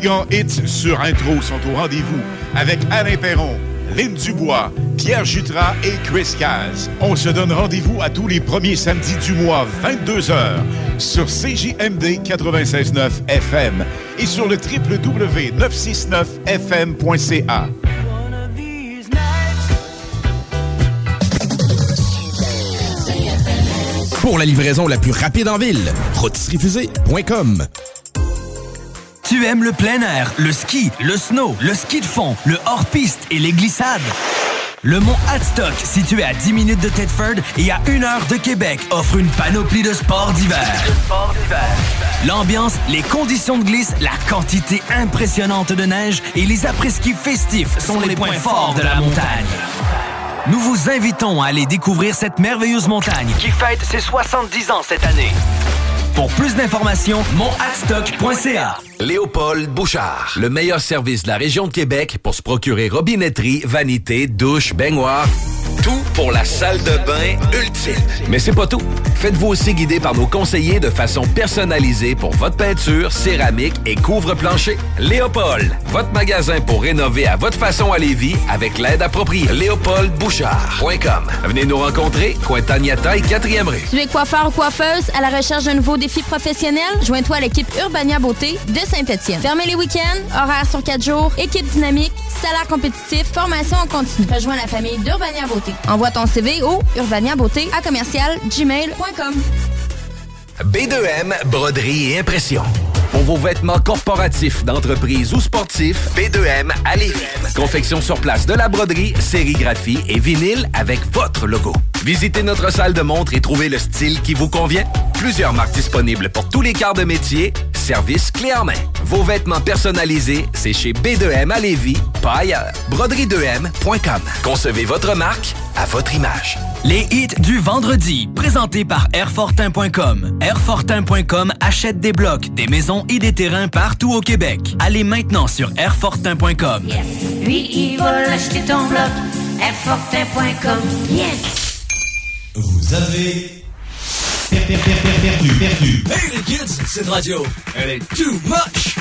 Grands hits sur intro sont au rendez-vous avec Alain Perron, Lynn Dubois, Pierre Jutras et Chris Caz. On se donne rendez-vous à tous les premiers samedis du mois, 22h, sur CJMD 96.9 FM et sur le www.969fm.ca. Pour la livraison la plus rapide en ville, rotisseriefusée.com. Tu aimes le plein air, le ski, le snow, le ski de fond, le hors-piste et les glissades? Le mont Hadstock, situé à 10 minutes de Tedford et à 1 heure de Québec, offre une panoplie de sports d'hiver. L'ambiance, les conditions de glisse, la quantité impressionnante de neige et les après-ski festifs sont les points forts de la montagne. Nous vous invitons à aller découvrir cette merveilleuse montagne qui fête ses 70 ans cette année. Pour plus d'informations, monadstock.ca. Léopold Bouchard, le meilleur service de la région de Québec pour se procurer robinetterie, vanité, douche, baignoire. Tout pour la salle de bain ultime. Mais c'est pas tout. Faites-vous aussi guider par nos conseillers de façon personnalisée pour votre peinture, céramique et couvre-plancher. Léopold, votre magasin pour rénover à votre façon à Lévis avec l'aide appropriée. LéopoldBouchard.com. Venez nous rencontrer, Cointagnata et 4e rue. Tu es coiffeur ou coiffeuse à la recherche d'un nouveau défi professionnel? Joins-toi à l'équipe Urbania Beauté Saint-Étienne. Fermez les week-ends, horaires sur 4 jours, équipe dynamique, salaire compétitif, formation en continu. Rejoins la famille d'Urbania Beauté. Envoie ton CV au urbaniabeauté à commercial gmail.com. B2M, broderie et impression. Pour vos vêtements corporatifs, d'entreprise ou sportifs, B2M à Lévis. Confection sur place de la broderie, sérigraphie et vinyle avec votre logo. Visitez notre salle de montre et trouvez le style qui vous convient. Plusieurs marques disponibles pour tous les quarts de métier. Service clé en main. Vos vêtements personnalisés, c'est chez B2M à Lévis, pas ailleurs. Broderie2M.com. Concevez votre marque à votre image. Les hits du vendredi, présentés par Airfortin.com. Airfortin.com achète des blocs, des maisons et des terrains partout au Québec. Allez maintenant sur Airfortin.com. Lui, il va acheter ton bloc. Airfortin.com. Yes! Vous avez per- per- per- per- perdu, perdu. Hey les kids, cette radio, elle est too much!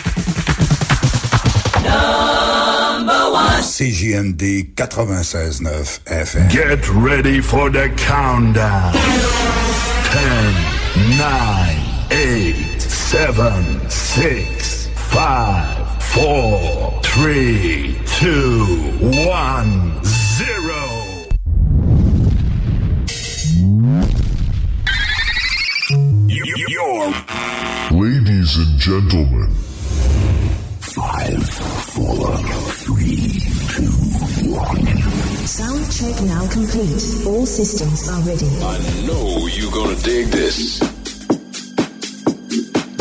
Number one. CJMD 96.9 FM. Get ready for the countdown. 10, 9, 8, 7, 6, 5, 4, 3, 2, 1, 0. Ladies and gentlemen, Five, four, three, two, one. Sound check now complete. All systems are ready. I know you're gonna dig this.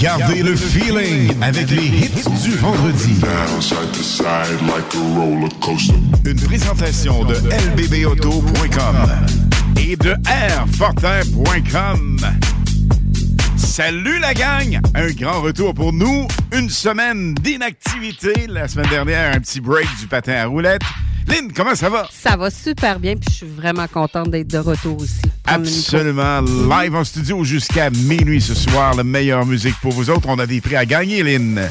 Gardez le feeling avec les hits du vendredi. Une présentation de lbbauto.com et de airfortin.com. Salut la gang! Un grand retour pour nous. Une semaine d'inactivité. La semaine dernière, un petit break du patin à roulettes. Lynn, comment ça va? Ça va super bien, puis je suis vraiment contente d'être de retour aussi. Absolument. Live en studio jusqu'à minuit ce soir. La meilleure musique pour vous autres. On a des prix à gagner, Lynn.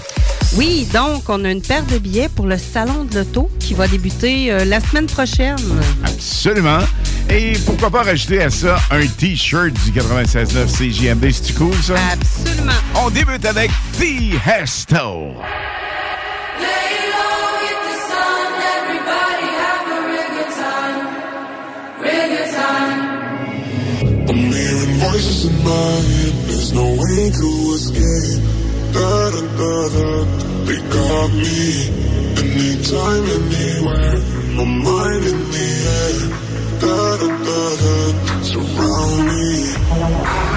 Oui, donc on a une paire de billets pour le Salon de l'Auto qui va débuter euh, la semaine prochaine. Absolument. Et pourquoi pas rajouter à ça un T-shirt du 96.9 CJMD. C'est-tu cool, ça? Absolument. On débute avec The Hesto. Voices in my head, there's no way to escape. Da da da da, they got me. Anytime, anywhere, my mind in the air. Da da da da, surround me.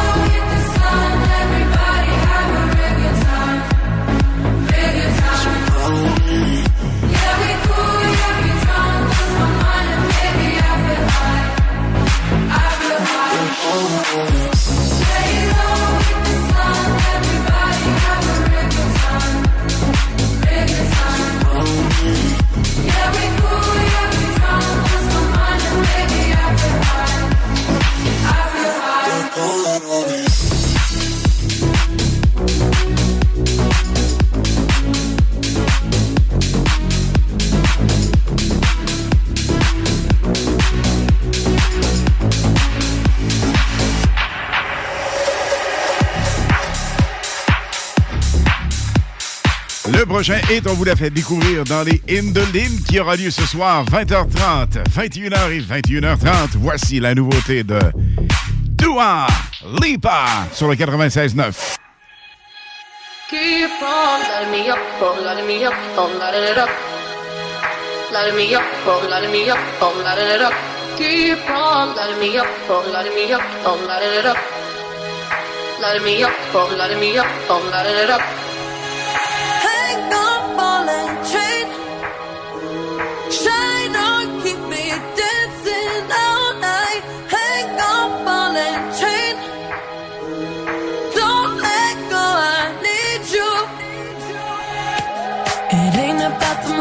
prochain hit, on vous l'a fait découvrir dans les hymnes de l'hymne qui aura lieu ce soir, 20h30, 21h et 21h30. Voici la nouveauté de Dua Lipa sur le 96.9.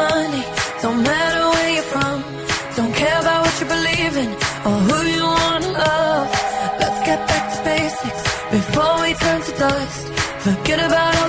money. Don't matter where you're from. Don't care about what you believe in or who you wanna love. Let's get back to basics before we turn to dust. Forget about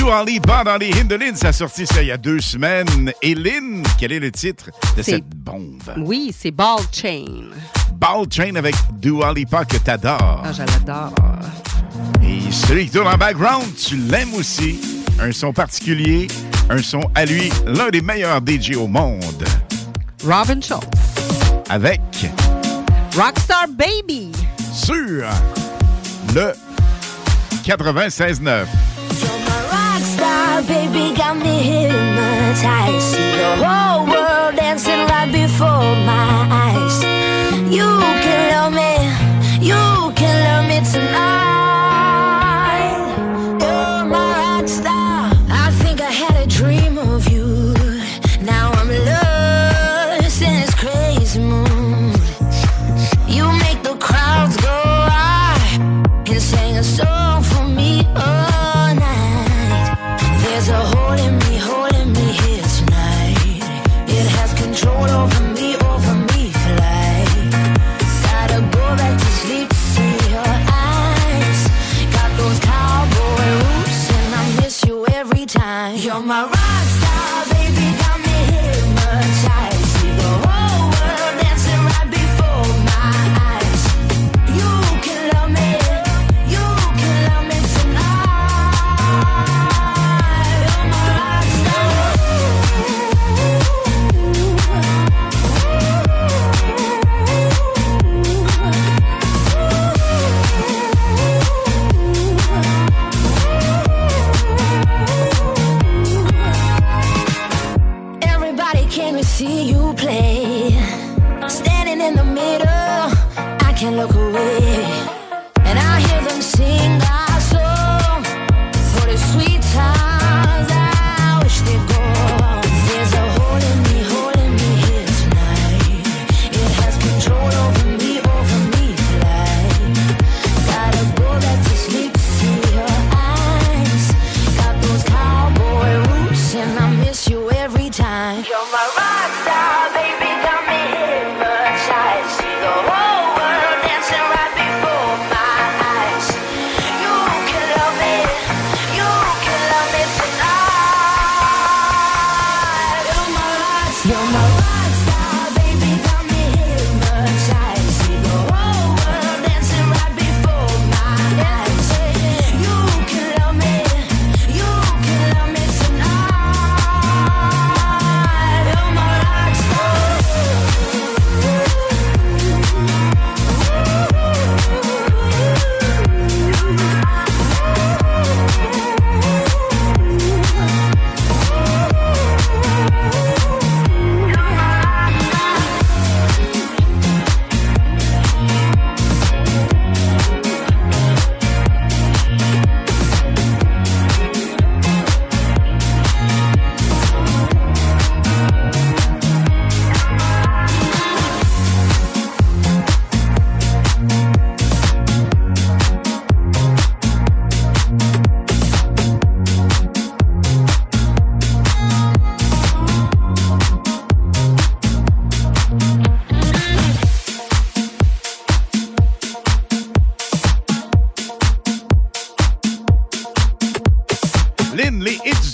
Dua Lipa dans les ça a sorti ça il y a deux semaines. Et Lynn, quel est le titre de cette bombe? Oui, c'est Ball Chain. Ball Chain avec Dua Lipa que t'adores. Ah, je l'adore. Et celui qui tourne en background, tu l'aimes aussi. Un son particulier, un son à lui, l'un des meilleurs DJ au monde. Robin Schultz. Avec, Rockstar Baby. sur le 96.9. Baby, got me hypnotized. See the whole world dancing right before my eyes. You can love me, you can love me tonight.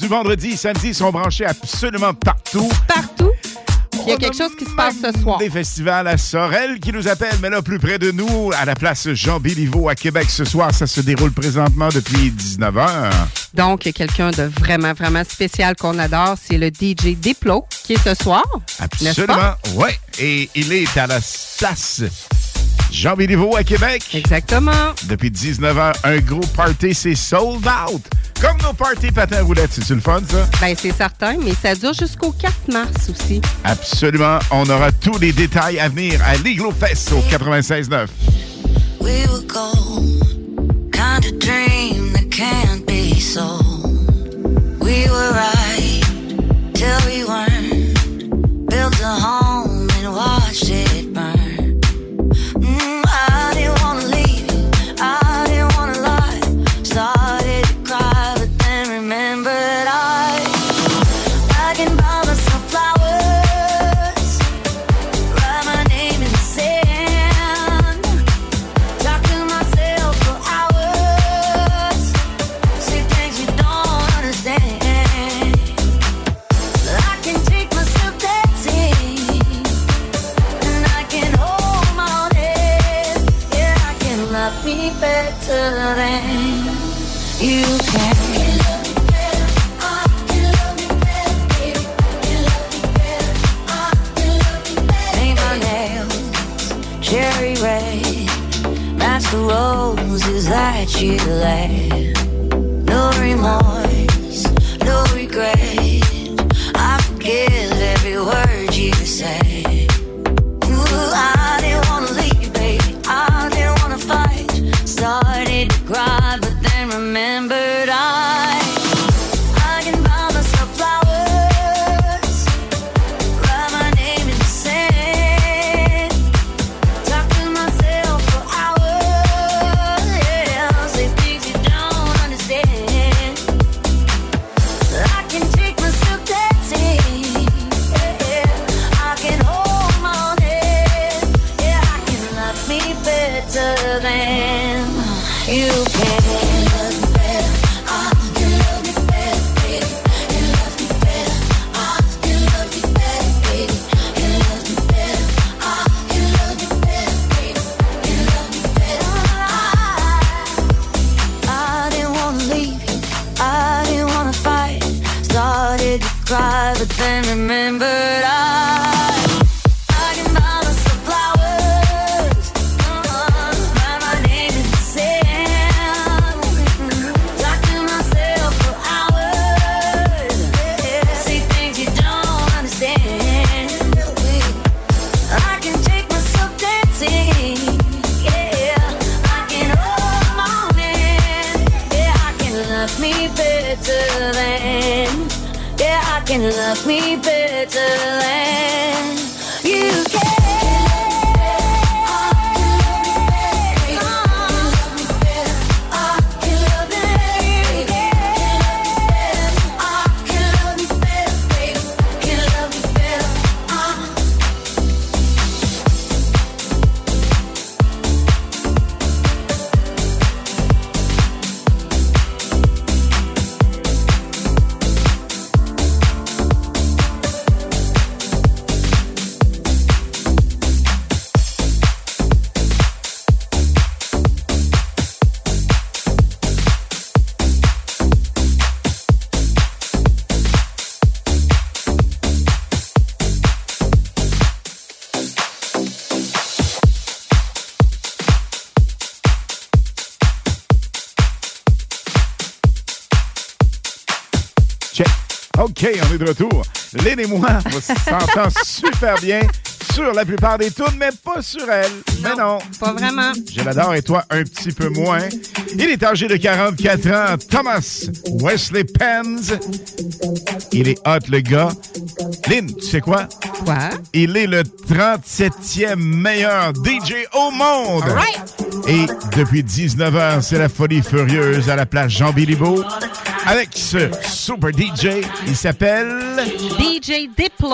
Du vendredi et samedi sont branchés absolument partout. Partout? Il y a quelque chose qui se passe ce soir. Des festivals à Sorel qui nous appellent, mais là, plus près de nous, à la place Jean Béliveau à Québec ce soir. Ça se déroule présentement depuis 19h. Donc, il y a quelqu'un de vraiment, vraiment spécial qu'on adore. C'est le DJ Diplo qui est ce soir. Absolument, oui. Et il est à la place Jean Béliveau à Québec. Exactement. Depuis 19h, un gros party, c'est sold out. Comme nos parties patins roulettes, c'est-tu le fun, ça? Ben, c'est certain, mais ça dure jusqu'au 4 mars aussi. Absolument. On aura tous les détails à venir à l'Iglo Fest au 96.9. We were gold, kind of dream that can't be sold. We were right till we that you laid. No remorse, est de retour. Lynn et moi, on s'entend super bien sur la plupart des tunes, mais pas sur elle. mais non. Pas vraiment. Je l'adore et toi un petit peu moins. Il est âgé de 44 ans, Thomas Wesley Penns. Il est hot, le gars. Lynn, tu sais quoi? Quoi? Il est le 37e meilleur DJ au monde. All right. Et depuis 19 heures, c'est la folie furieuse à la place Jean Béliveau. Avec ce super DJ, il s'appelle... DJ Diplo.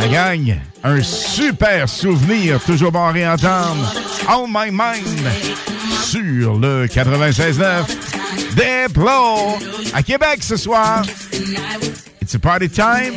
La gang, un super souvenir, toujours bon à réentendre. On My Mind sur le 96.9 Diplo à Québec ce soir. It's a party all time.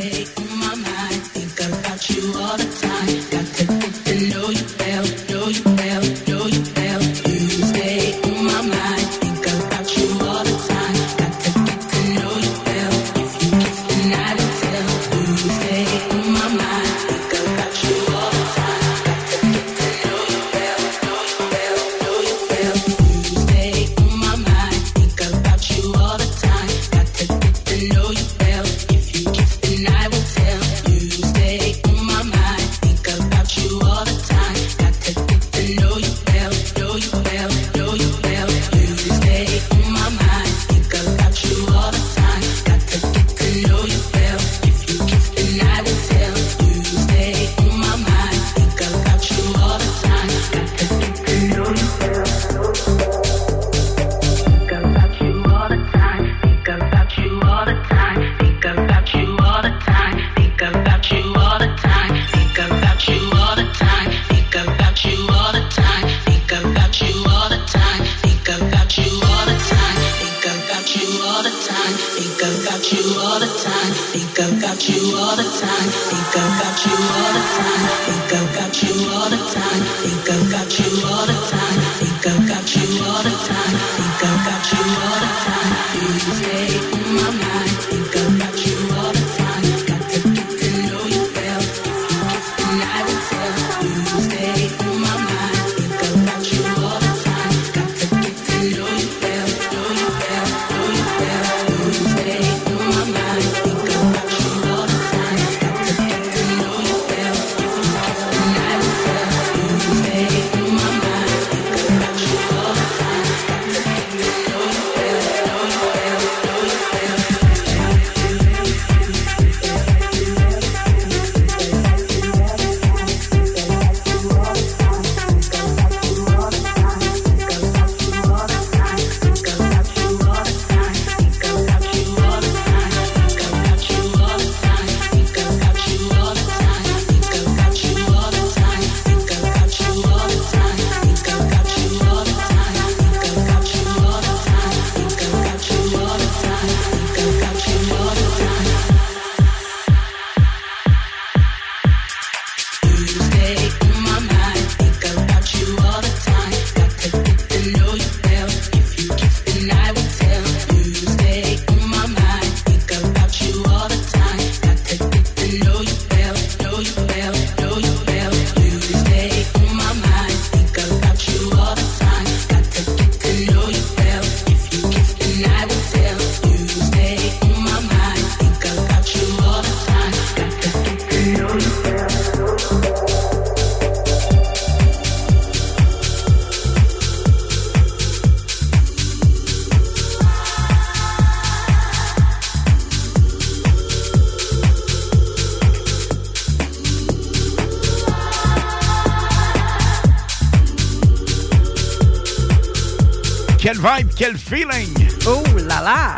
Quel feeling! Oh là là!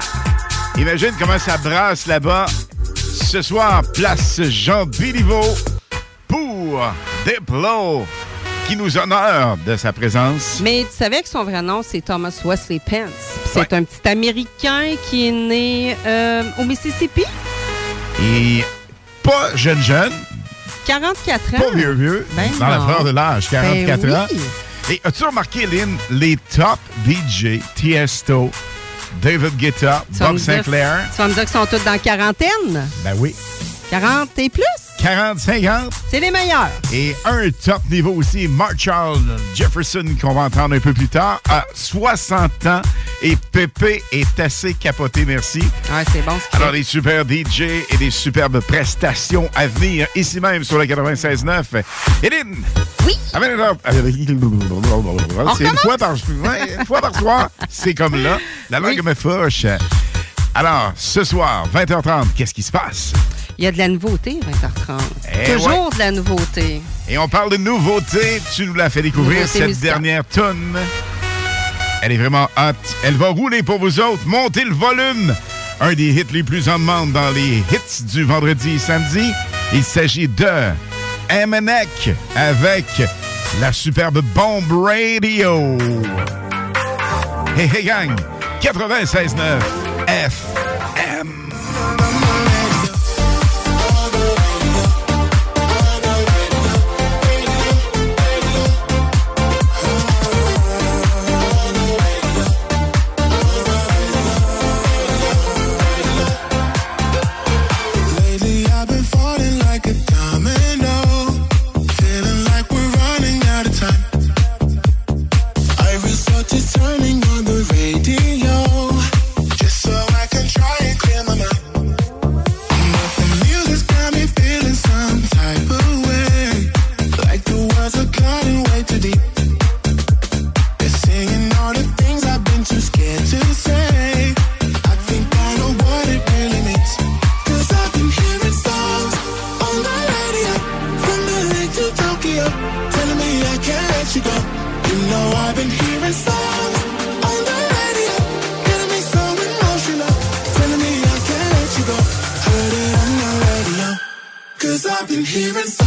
Imagine comment ça brasse là-bas. Ce soir, place Jean Béliveau pour Diplo, qui nous honore de sa présence. Mais tu savais que son vrai nom, c'est Thomas Wesley Pence. C'est un petit Américain qui est né euh, au Mississippi. Et pas jeune jeune, 44 ans. pas vieux vieux, Ben dans la fleur de l'âge, 44 Ben ans. Et as-tu remarqué, Lynn, les top DJ, Tiesto, David Guetta, Tu Bob dire- Sinclair, Tu vas me dire qu'ils sont tous dans la quarantaine? ben oui, 40 et plus? 40, 50. C'est les meilleurs. Et un top niveau aussi, Marshall Jefferson, qu'on va entendre un peu plus tard, à 60 ans. Et Pépé est assez capoté, merci. Ouais, c'est bon. ce qu'il Alors, des super DJ et des superbes prestations à venir ici même sur le 96.9. Hélène! Oui! C'est une fois par, une fois par soir. C'est comme là. La langue me fauche. Alors, ce soir, 20h30, qu'est-ce qui se passe? Il y a de la nouveauté, 20h30. Eh Toujours ouais. de la nouveauté. Et on parle de nouveautés. Tu nous l'as fait découvrir, Nouveauté cette musicale. dernière tonne. Elle est vraiment hot. Elle va rouler pour vous autres. Montez le volume. Un des hits les plus en demande dans les hits du vendredi et samedi. Il s'agit de Emanek avec la superbe Bomb Radio. Hey, hey, gang! 96.9 FM. Hearing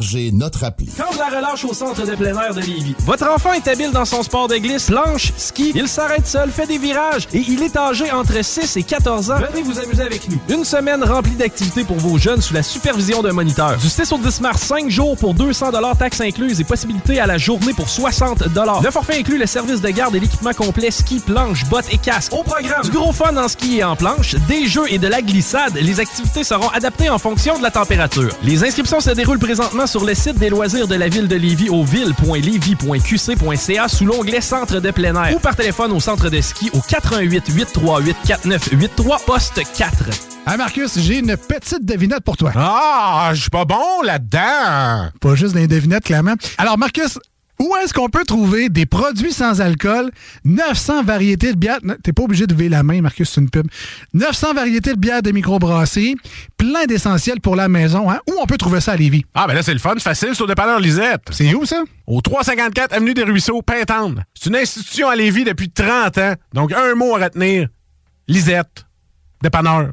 Téléchargez notre appli. Quand de la relâche au centre de plein air de Lévis. Votre enfant est habile dans son sport de glisse, planche, ski. Il s'arrête seul, fait des virages et il est âgé entre 6 et 14 ans. Venez vous amuser avec nous. Une semaine remplie d'activités pour vos jeunes sous la supervision d'un moniteur. Du 6 au 10 mars, 5 jours pour 200 taxes incluses et possibilité à la journée pour 60 Le forfait inclut le service de garde et l'équipement complet ski, planche, bottes et casque. Au programme, du gros fun en ski et en planche, des jeux et de la glissade. Les activités seront adaptées en fonction de la température. Les inscriptions se déroulent présentement sur le site des loisirs de la ville de Lévis au ville.lévis.qc.ca sous l'onglet Centre de plein air ou par téléphone au centre de ski au 88 838 4983 poste 4. Ah Marcus, j'ai une petite devinette pour toi. Ah, je suis pas bon là-dedans. Pas juste des devinettes, clairement. Alors Marcus, où est-ce qu'on peut trouver des produits sans alcool, 900 variétés de bières, t'es pas obligé de lever la main, Marcus, c'est une pub, 900 variétés de bières de microbrasserie, plein d'essentiels pour la maison, hein? Où on peut trouver ça à Lévis? Ah, ben là, c'est le fun, facile, au dépanneur Lisette. C'est où ça? Au 354 Avenue des Ruisseaux, Pintendre. C'est une institution à Lévis depuis 30 ans. Donc, un mot à retenir. Lisette. Dépanneur.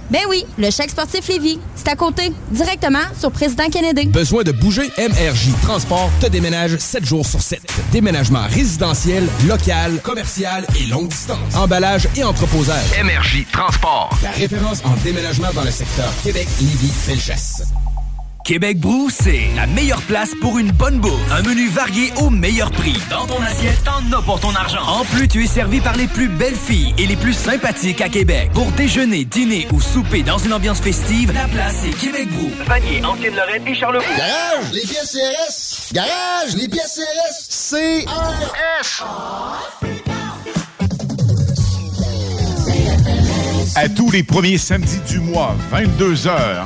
Ben oui, le chèque sportif Lévis. C'est à côté, directement sur Président Kennedy. Besoin de bouger? MRJ Transport te déménage 7 jours sur 7. Déménagement résidentiel, local, commercial et longue distance. Emballage et entreposage. MRJ Transport. La référence en déménagement dans le secteur Québec-Lévis-Felchasse. Québec Brou, c'est la meilleure place pour une bonne bouffe. Un menu varié au meilleur prix. Dans ton assiette, t'en as pour ton argent. En plus, tu es servi par les plus belles filles et les plus sympathiques à Québec. Pour déjeuner, dîner ou souper dans une ambiance festive, la place est Québec Brou. Vanier, Ancienne-Lorraine et Charlevoix. Garage, les pièces CRS. Garage, les pièces CRS. CRS. À tous les premiers samedis du mois, 22h,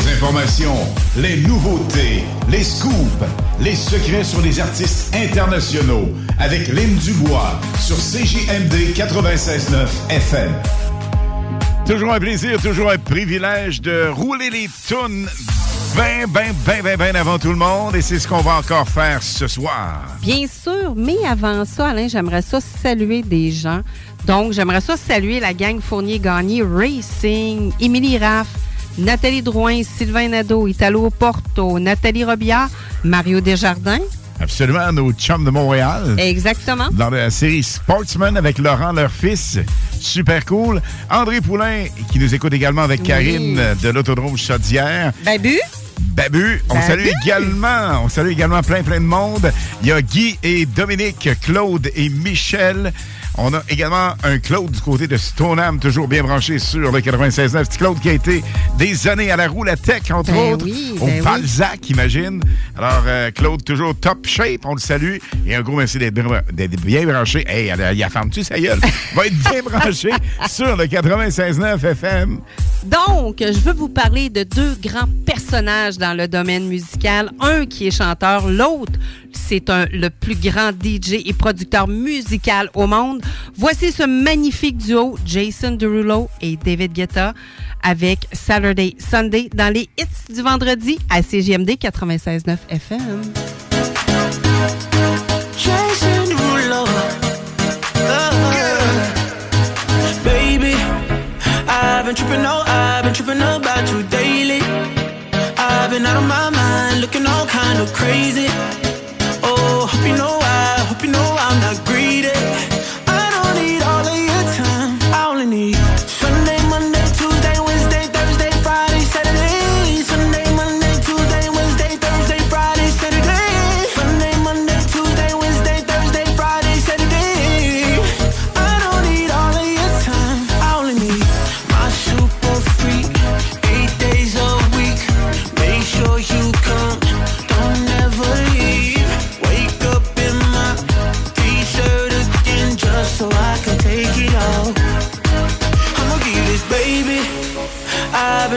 informations, les nouveautés, les scoops, les secrets sur les artistes internationaux avec Lynn Dubois sur CJMD 96.9 FM. Toujours un plaisir, toujours un privilège de rouler les tunes ben, ben, ben, ben, ben avant tout le monde et c'est ce qu'on va encore faire ce soir. Bien sûr, mais avant ça, Alain, j'aimerais ça saluer des gens. Donc, j'aimerais ça saluer la gang Fournier-Gagné Racing, Émilie Raff, Nathalie Drouin, Sylvain Nadeau, Italo Porto, Nathalie Robillard, Mario Desjardins. Absolument, nos chums de Montréal. Exactement. Dans la série Sportsman avec Laurent, leur fils. Super cool. André Poulain, qui nous écoute également avec Karine de l'Autodrome Chaudière. Babu. Babu. On Babu. salue également, on salue également plein, plein de monde. Il y a Guy et Dominique, Claude et Michel. On a également un Claude du côté de Stoneham, toujours bien branché sur le 96.9. Petit Claude qui a été des années à la roue, la tech, entre Ben autres, oui, au ben oui. Balzac, imagine. Alors, euh, Claude, toujours top shape, on le salue. Et un gros merci d'être bien branché. Hey, il a ferme-tu sa gueule? Va être bien branché sur le 96.9 FM. Donc, je veux vous parler de deux grands personnages dans le domaine musical. Un qui est chanteur, l'autre, c'est un- le plus grand DJ et producteur musical au monde. Voici ce magnifique duo, Jason Derulo et David Guetta, avec Saturday Sunday dans les hits du vendredi à CGMD 96.9 FM. Jason Derulo. I've been tripping, I've been tripping about you daily. I've been out of my mind, looking all kind of crazy. Hope you know I'm not greedy.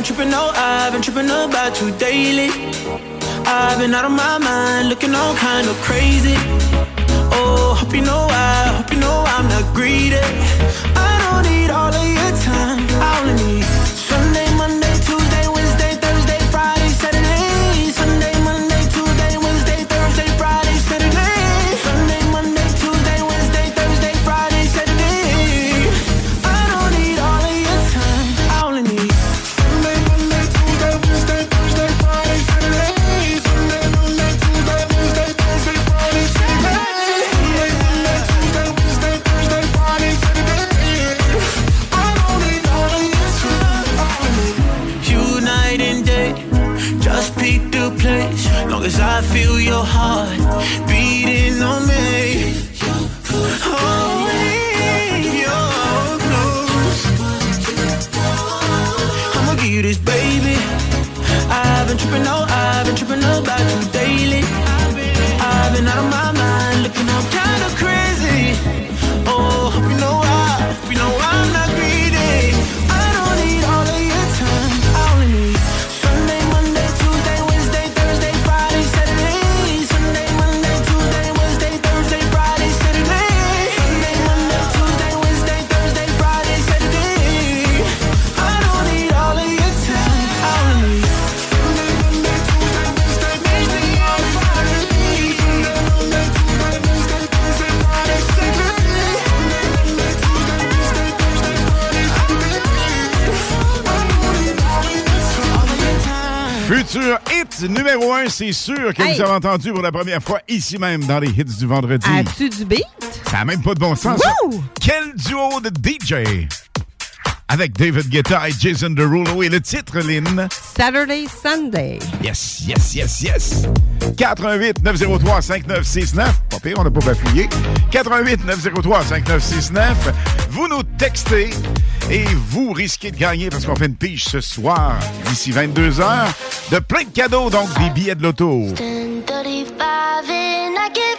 Tripping, oh, I've been tripping about you daily. I've been out of my mind, looking all kind of crazy. Oh, hope you know I, hope you know I'm not greedy. I don't need all of your time. Your heart beating on me. Oh, Close. I'ma give you this, baby. I've been tripping, oh, I've been tripping about you Futur hit numéro un, c'est sûr que Hey. vous avez entendu pour la première fois ici même dans les hits du vendredi. As-tu du beat? Ça n'a même pas de bon sens. Quel duo de DJ! Avec David Guetta et Jason Derulo et le titre, Lynn. Saturday Sunday. Yes, yes, yes, yes. 88 903 5969. Pas pire, on n'a pas bafouillé. 88 903 5969. Vous nous textez et vous risquez de gagner parce qu'on fait une pige ce soir, d'ici 22 heures, de plein de cadeaux, donc des billets de loto. 10:35 and I can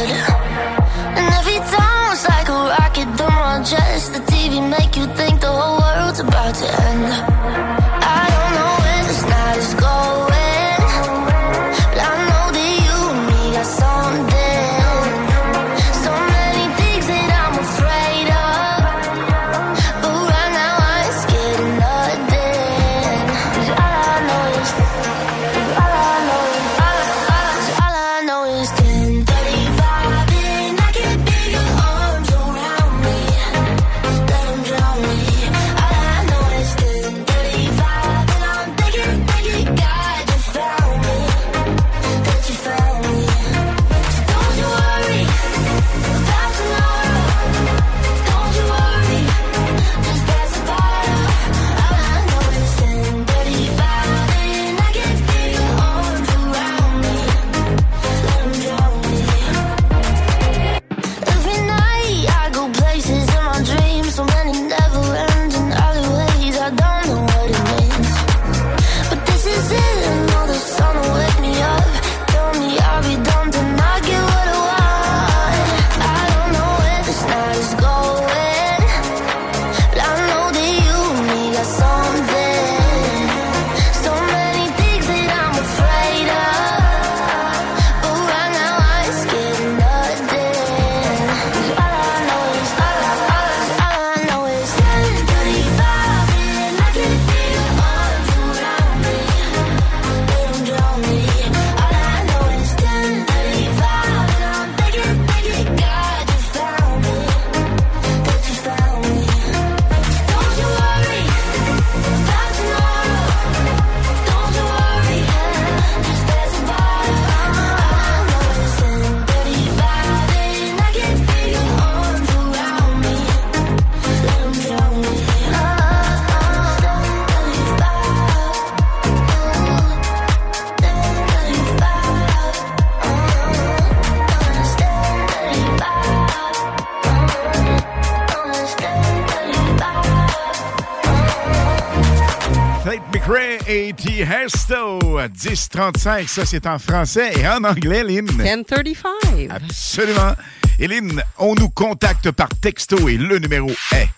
à 10 35 Ça, c'est en français et en anglais, Lynn. 1035. Absolument. Et Lynn, on nous contacte par texto et le numéro est?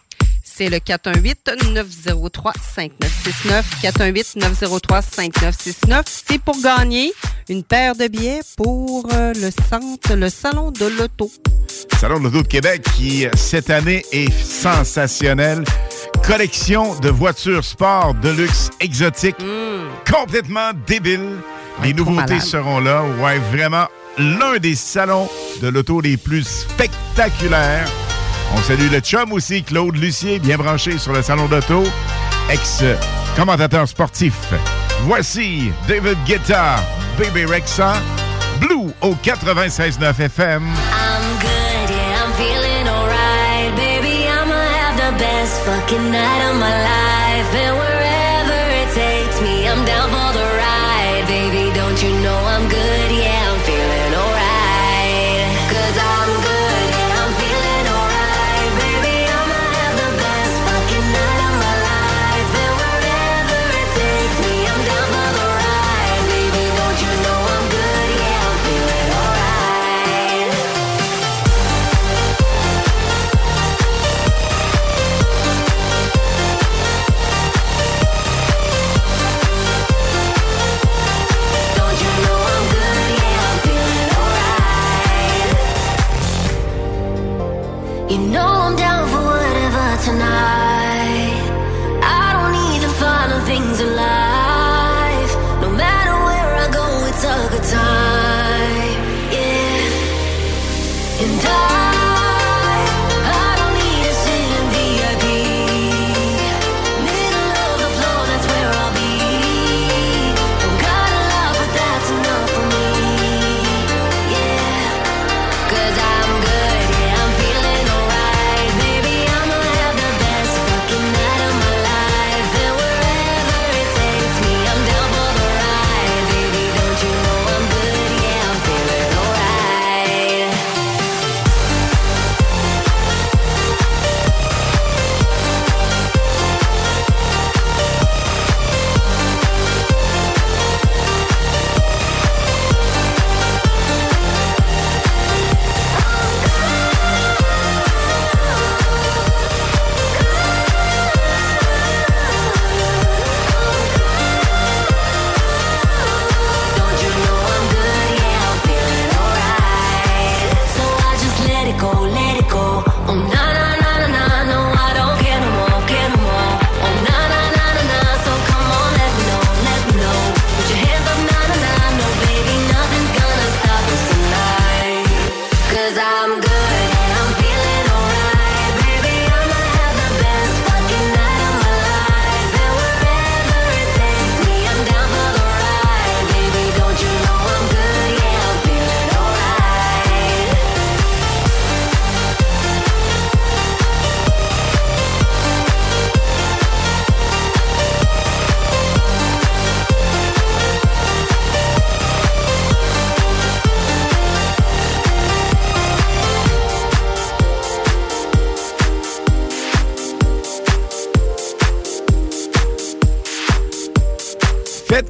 C'est le 418-903-5969. 418-903-5969. C'est pour gagner une paire de billets pour euh, le centre, le Salon de l'Auto. Salon de l'Auto de Québec qui, cette année, est sensationnel collection de voitures sport de luxe exotique complètement débile. Les nouveautés seront là. Ouais, vraiment l'un des salons de l'auto les plus spectaculaires. On salue le chum aussi, Claude Lucier, bien branché sur le salon d'auto, ex-commentateur sportif. Voici David Guetta, Baby Rexa, Blue au 96.9 FM. fucking night of my life.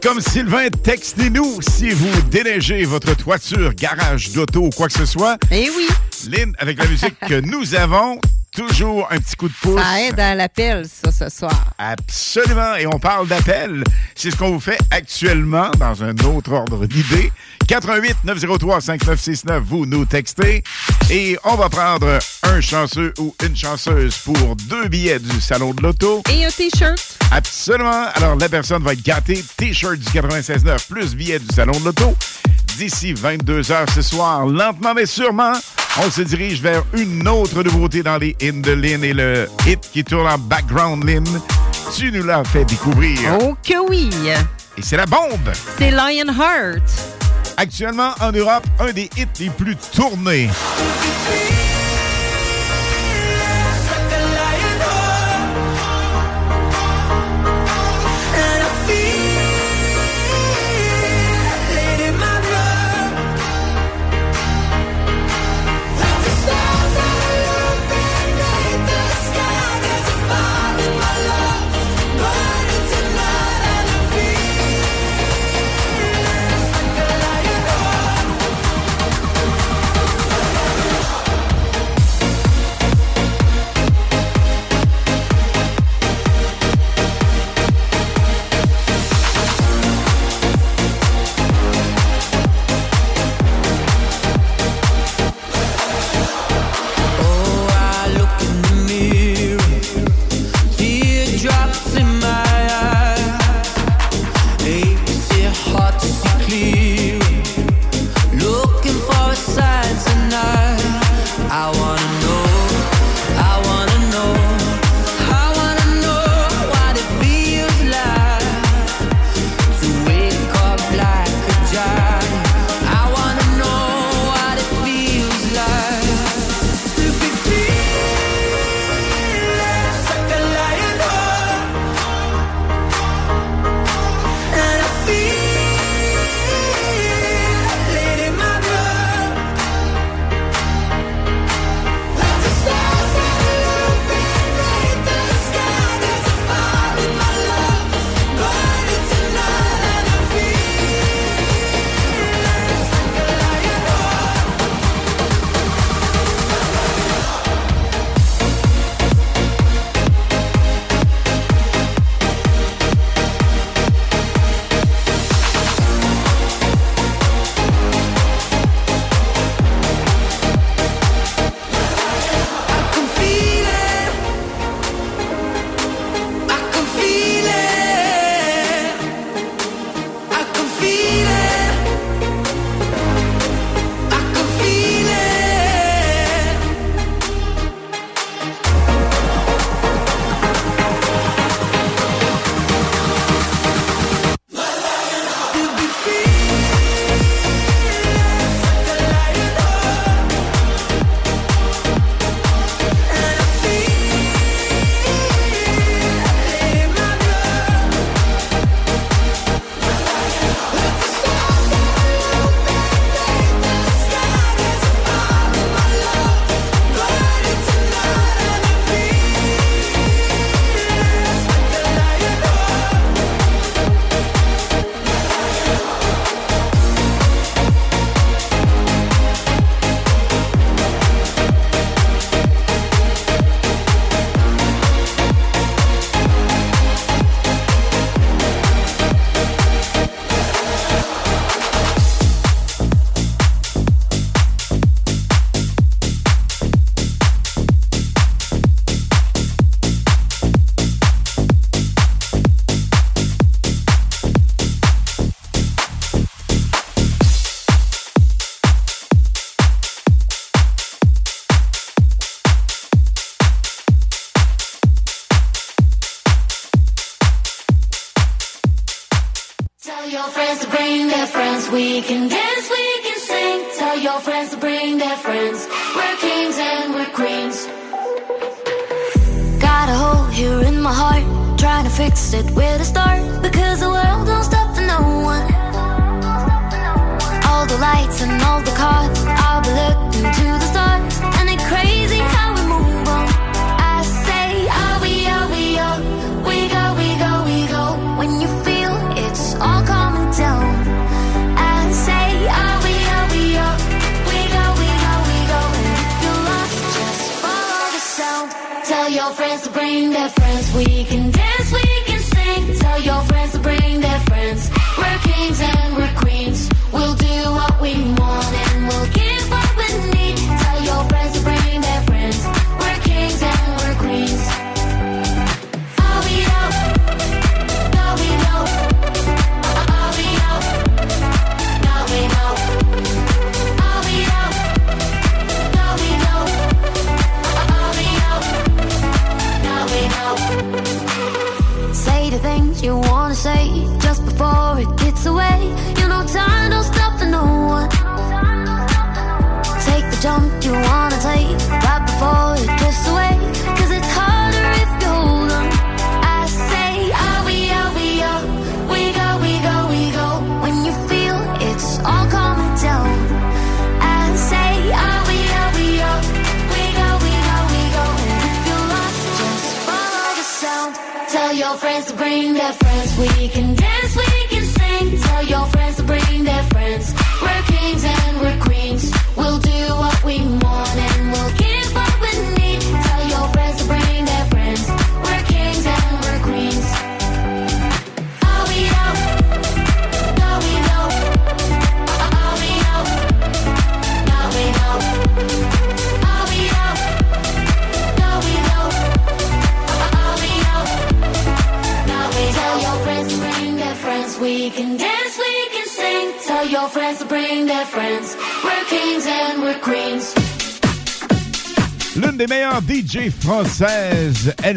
Comme Sylvain, textez-nous si vous déneigez votre toiture, garage d'auto ou quoi que ce soit. Eh oui. Lynn, avec la musique que nous avons, toujours un petit coup de pouce. Ça aide à l'appel, ça, ce soir. Absolument. Et on parle d'appel. C'est ce qu'on vous fait actuellement dans un autre ordre d'idées. 88 903 5969, vous nous textez. Et on va prendre un chanceux ou une chanceuse pour deux billets du Salon de l'Auto. Et un T-shirt. Absolument. Alors, la personne va être gâtée. T-shirt du 96.9 plus billet du Salon de l'Auto. D'ici 22 heures ce soir, lentement mais sûrement, on se dirige vers une autre nouveauté dans les hymnes de Lynn et le hit qui tourne en background, Lynn. Tu nous l'as fait découvrir. Oh que oui. Et c'est la bombe. C'est Lionheart. Actuellement, en Europe, un des hits les plus tournés.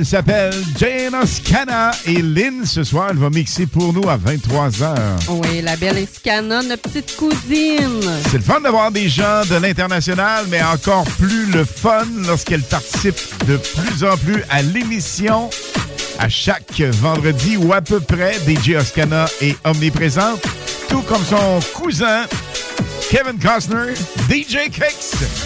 s'appelle Jane Scana et Lynn, ce soir, elle va mixer pour nous à 23h. Oui, la belle Scana, notre petite cousine. C'est le fun d'avoir des gens de l'international, mais encore plus le fun lorsqu'elle participe de plus en plus à l'émission à chaque vendredi ou à peu près. DJ Oscana est omniprésente, tout comme son cousin Kevin Costner, DJ Kicks.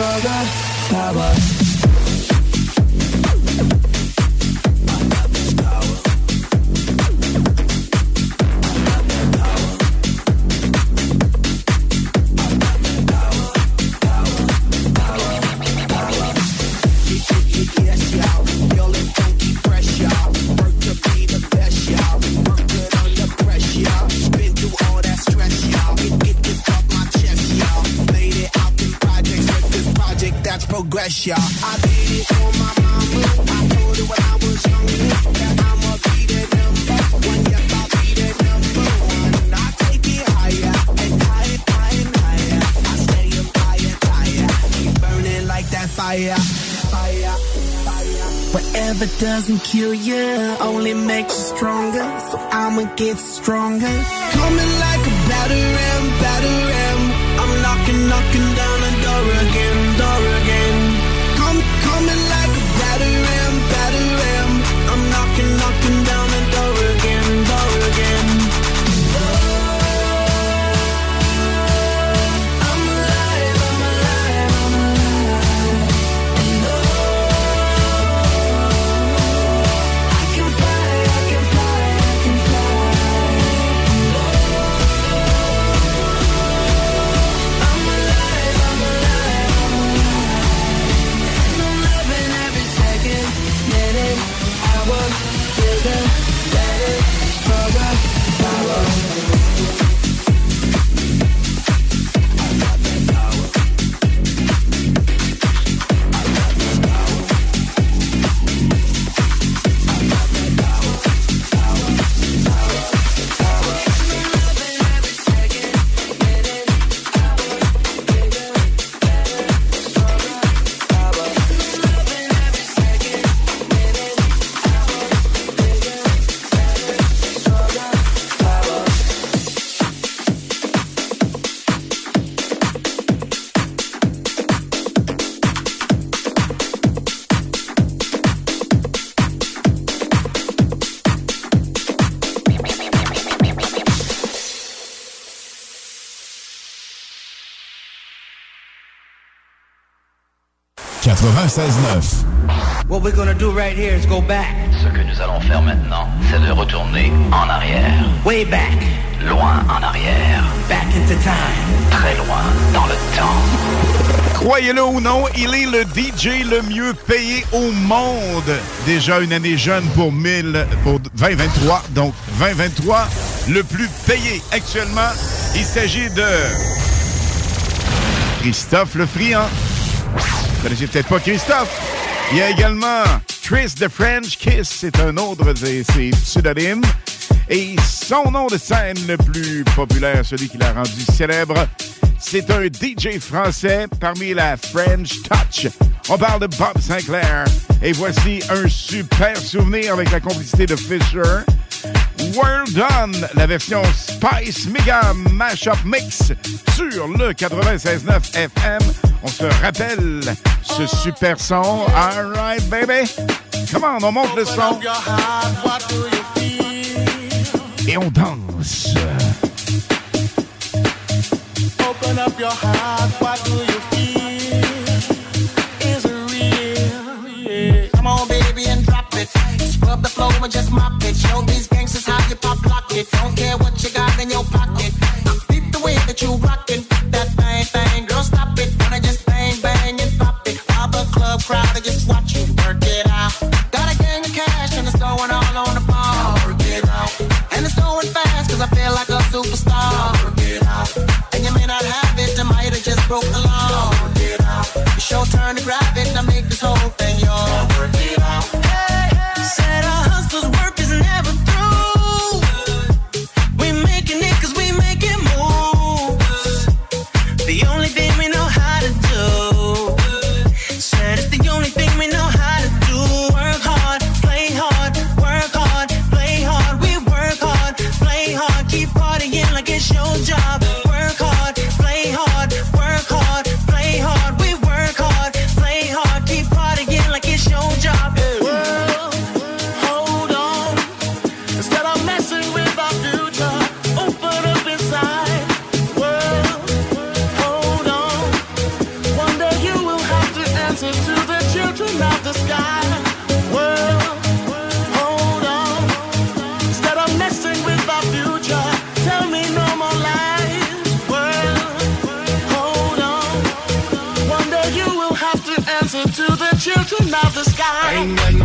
for the power doesn't kill you only makes you stronger. So I'ma get stronger. Coming right here is go back. Ce que nous allons faire maintenant, c'est de retourner en arrière. Way back. Loin en arrière. Back into time. Très loin dans le temps. Croyez-le ou non, il est le DJ le mieux payé au monde. Déjà une année jeune pour 1000, pour 2023. Donc 2023, le plus payé actuellement. Il s'agit de Christophe Le Friand. Vous connaissez peut-être pas Christophe. Il y a également Chris the French Kiss, c'est un autre de ses pseudonymes. Et son nom de scène le plus populaire, celui qui l'a rendu célèbre, c'est un DJ français parmi la French Touch. On parle de Bob Sinclair. Et voici un super souvenir avec la complicité de Fisher. World Done, la version Spice Mega Mashup Mix sur le 96.9 FM. On se rappelle ce super son. All right, baby. Come on, on monte le son. Et on danse. Open up your heart, what do you feel? Is it real? Yeah. Come on, baby, and drop it. Scrub the floor and just mop it. Show these gangsters it. Don't care what you got in your pocket. I Beat the way that you rock it. That thing, thing, girl, stop it. Wanna just bang, bang, and pop it. While the club crowd are just watch you work it out. Got a gang of cash and it's going all on the ball. Work it out. And it's going fast cause I feel like a superstar. Work it out. And you may not have it, I might have just broke the law. Work it out. It's your turn to grab it, now make this whole thing yours. Work it out. Of the sky.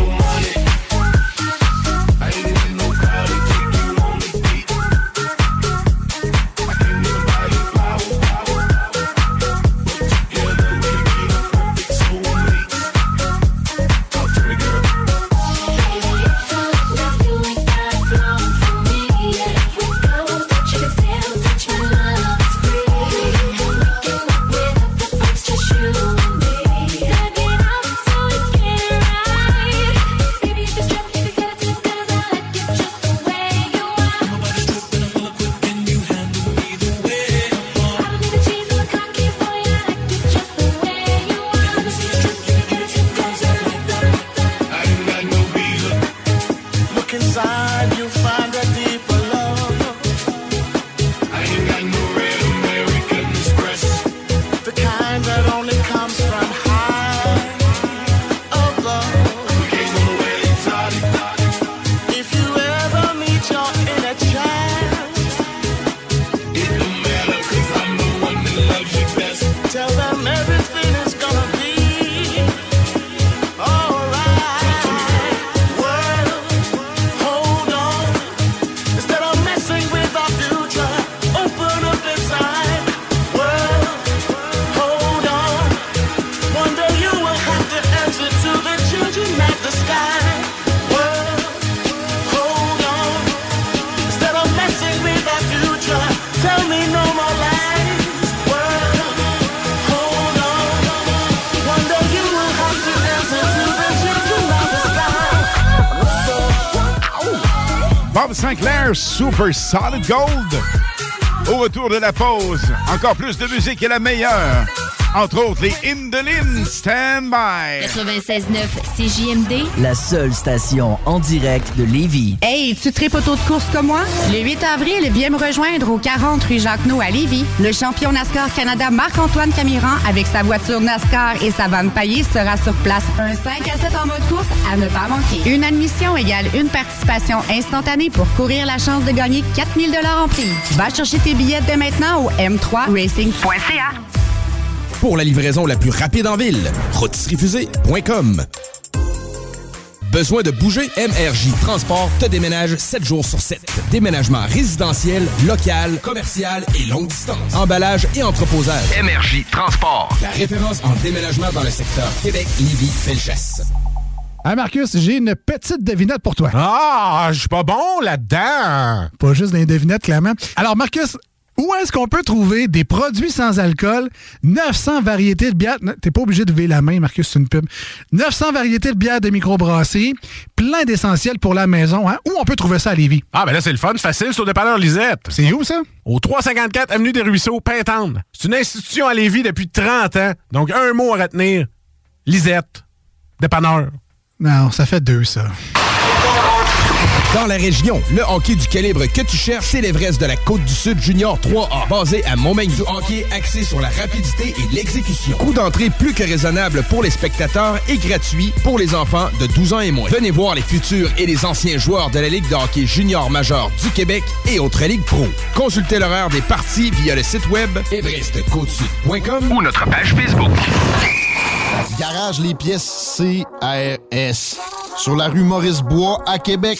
Super Solid Gold. Au retour de la pause, encore plus de musique et la meilleure. Entre autres, les Indolines Stand By. 96.9 CJMD. La seule station en direct de Lévis. Hey, tu tripes auto de course comme moi? Le 8 avril, viens me rejoindre au 40 rue Jacques-No à Lévis. Le champion NASCAR Canada Marc-Antoine Camiran avec sa voiture NASCAR et sa vanne paillée sera sur place. Un 5 à 7 en mode course à ne pas manquer. Une admission égale une participation instantanée pour courir la chance de gagner 4000 en prix. Va chercher tes billets dès maintenant au m3racing.ca. Pour la livraison la plus rapide en ville, rotisseriefusée.com. Besoin de bouger? MRJ Transport te déménage 7 jours sur 7. Déménagement résidentiel, local, commercial et longue distance. Emballage et entreposage. MRJ Transport. La référence en déménagement dans le secteur Québec, Lévis, Felchasse. Hey Marcus, j'ai une petite devinette pour toi. Ah, je suis pas bon là-dedans. Pas juste des devinettes, clairement. Alors Marcus, où est-ce qu'on peut trouver des produits sans alcool, 900 variétés de bières, t'es pas obligé de lever la main, Marcus, c'est une pub, 900 variétés de bières de microbrasserie, plein d'essentiels pour la maison, hein? Où on peut trouver ça à Lévis? Ah, ben là, c'est le fun, c'est facile, c'est au dépanneur Lisette. C'est où ça? Au 354 Avenue des Ruisseaux, Pintendre. C'est une institution à Lévis depuis 30 ans. Donc, un mot à retenir. Lisette. Dépanneur. Non, ça fait deux, ça. Dans la région, le hockey du calibre que tu cherches, c'est l'Everest de la Côte-du-Sud Junior 3A. Basé à Montmagny, du hockey axé sur la rapidité et l'exécution. Coût d'entrée plus que raisonnable pour les spectateurs et gratuit pour les enfants de 12 ans et moins. Venez voir les futurs et les anciens joueurs de la Ligue de hockey junior majeur du Québec et autres ligues pro. Consultez l'horaire des parties via le site web everestcôtesud.com ou notre page Facebook. Garage les pièces CRS. Sur la rue Maurice-Bois à Québec.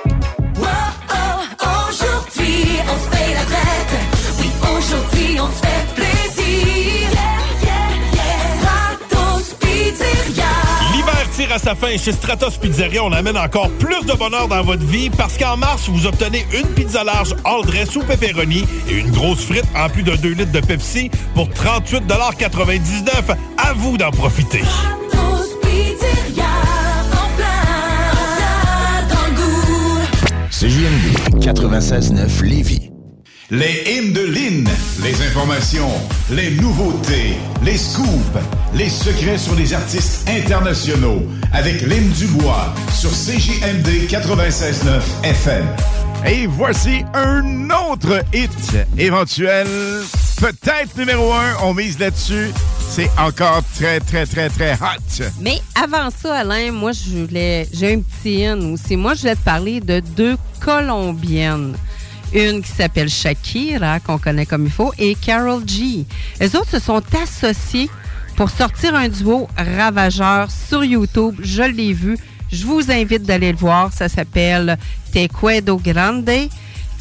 tire à sa fin et chez Stratos Pizzeria, on amène encore plus de bonheur dans votre vie parce qu'en mars, vous obtenez une pizza large all dress ou pepperoni et une grosse frite en plus de 2 litres de Pepsi pour 38,99 À vous d'en profiter. Stratos Pizzeria. En plein, dans le goût. CJMD 96.9 Lévis. Les hymnes de Lynn, les informations, les nouveautés, les scoops, les secrets sur les artistes internationaux avec Lynn Dubois sur CJMD 96.9 FM. Et voici un autre hit éventuel, peut-être numéro un, on mise là-dessus. C'est encore très, très, très, très hot. Mais avant ça, Alain, moi, je voulais. J'ai un petit in aussi. Moi, je voulais te parler de deux Colombiennes. Une qui s'appelle Shakira, qu'on connaît comme il faut, et Carol G. Les autres se sont associés pour sortir un duo ravageur sur YouTube. Je l'ai vu. Je vous invite d'aller le voir. Ça s'appelle Te Cuedo Grande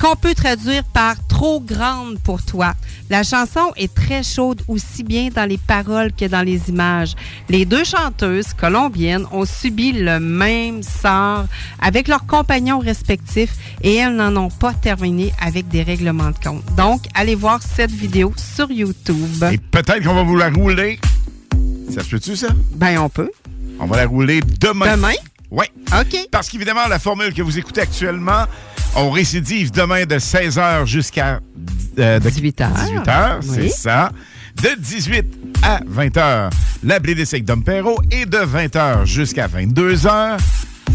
qu'on peut traduire par trop grande pour toi. La chanson est très chaude aussi bien dans les paroles que dans les images. Les deux chanteuses colombiennes ont subi le même sort avec leurs compagnons respectifs et elles n'en ont pas terminé avec des règlements de compte. Donc, allez voir cette vidéo sur YouTube. Et peut-être qu'on va vous la rouler. Ça se peut-tu, ça? Ben, on peut. On va la rouler demain. Demain? Oui. OK. Parce qu'évidemment, la formule que vous écoutez actuellement, on récidive demain de 16h jusqu'à 18h. 18h, c'est ça. De 18 à 20h, la playlist avec Dom Perrault. Et de 20h jusqu'à 22h,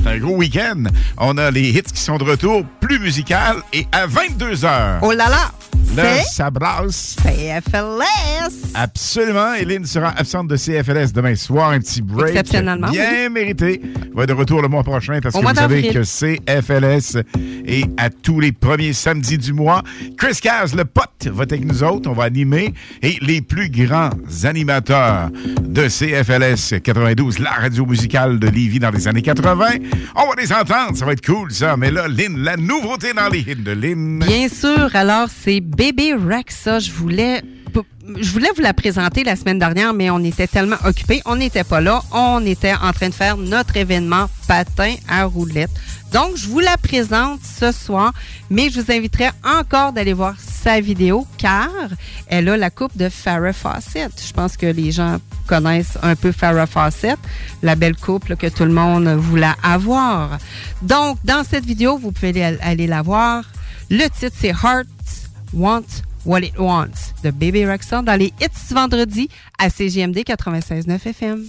c'est un gros week-end. On a les hits qui sont de retour, plus musical. Et à 22h, Oh là là! là, ça brasse. CFLS! Absolument. Hélène sera absente de CFLS demain soir. Un petit break. Exceptionnellement, Bien mérité. Va être de retour le mois prochain parce Au que vous savez que CFLS est à tous les premiers samedis du mois. Chris Caz, le pote, va être avec nous autres. On va animer. Et les plus grands animateurs de CFLS 92, la radio musicale de Lévis dans les années 80. On va les entendre, ça va être cool, ça. Mais là, Lynn, la nouveauté dans les hits de Lynn. Bien sûr, alors c'est Bébé Raxa. Je voulais je voulais vous la présenter la semaine dernière, mais on était tellement occupés, on n'était pas là. On était en train de faire notre événement patin à roulettes. Donc, je vous la présente ce soir, mais je vous inviterai encore d'aller voir sa vidéo car elle a la coupe de Farrah Fawcett. Je pense que les gens connaissent un peu Farrah Fawcett, la belle coupe que tout le monde voulait avoir. Donc, dans cette vidéo, vous pouvez aller, la voir. Le titre, c'est Heart Want What It Wants de Baby Rexon dans les hits vendredi à CGMD 96.9 FM.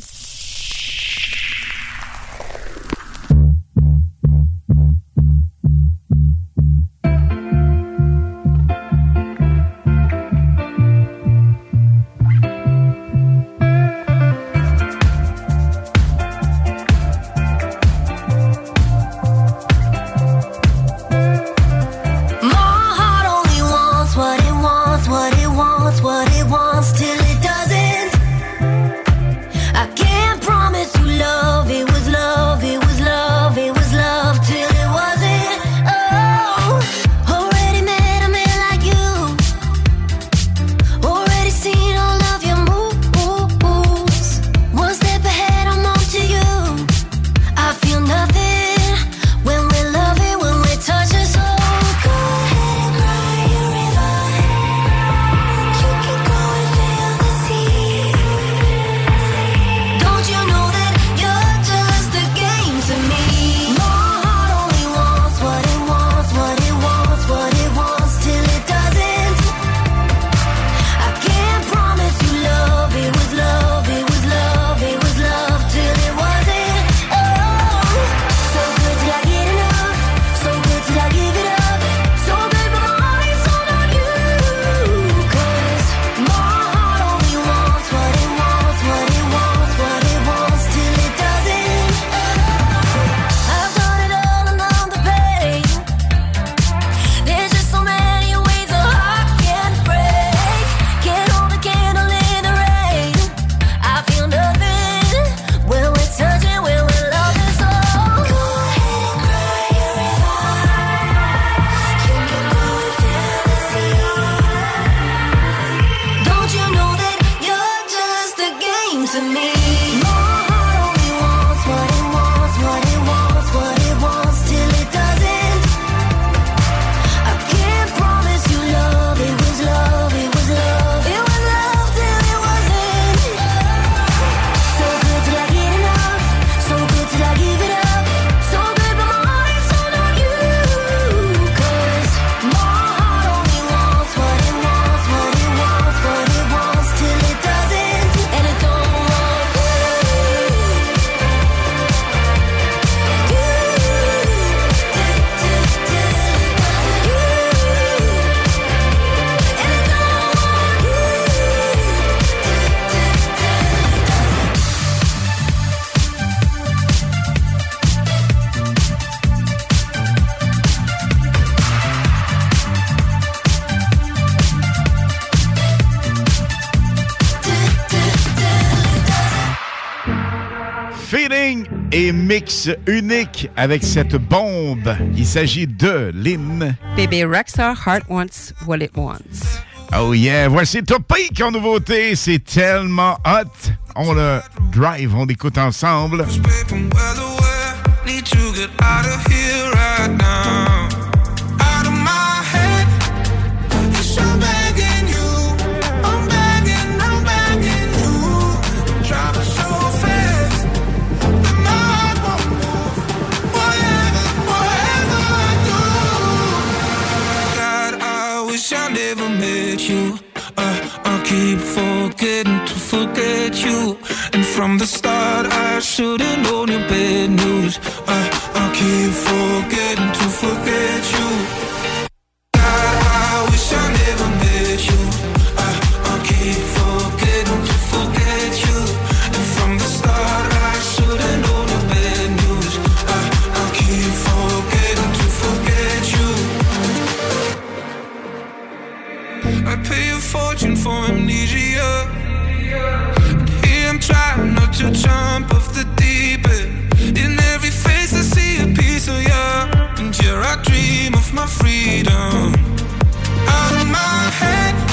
unique avec cette bombe. Il s'agit de l'hymne. Baby Rockstar, Heart Wants What It Wants. Oh yeah, voici Topic en nouveauté. C'est tellement hot. On le drive, on l'écoute ensemble. getting to forget you. And from the start, I should've known your bad news. I, I keep forgetting to forget you. jump off the deep end. In every face I see a piece of you, and here I dream of my freedom. Out of my head.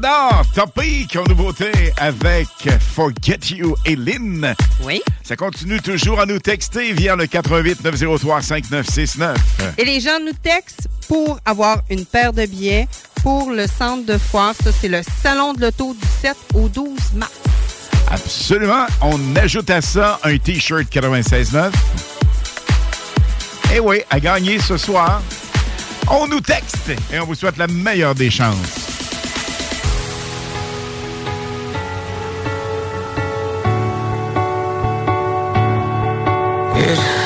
J'adore Topic en nouveauté avec Forget You et Lynn. Oui. Ça continue toujours à nous texter via le 88 903 5969. Et les gens nous textent pour avoir une paire de billets pour le centre de foire. Ça, c'est le Salon de l'Auto du 7 au 12 mars. Absolument. On ajoute à ça un T-shirt 96.9. Et oui, à gagner ce soir. On nous texte et on vous souhaite la meilleure des chances.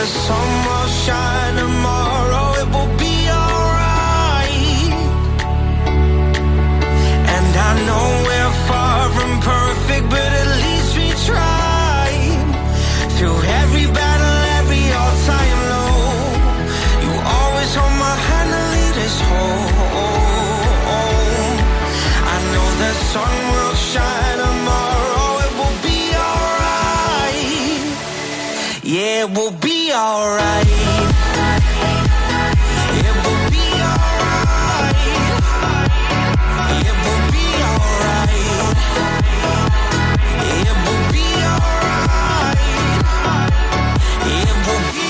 the sun will shine tomorrow, it will be alright. And I know we're far from perfect, but at least we tried. Through every battle, every all-time low, you always hold my hand and lead us home. I know the sun it will be alright. It will be alright. It will be alright. It will be alright. It will be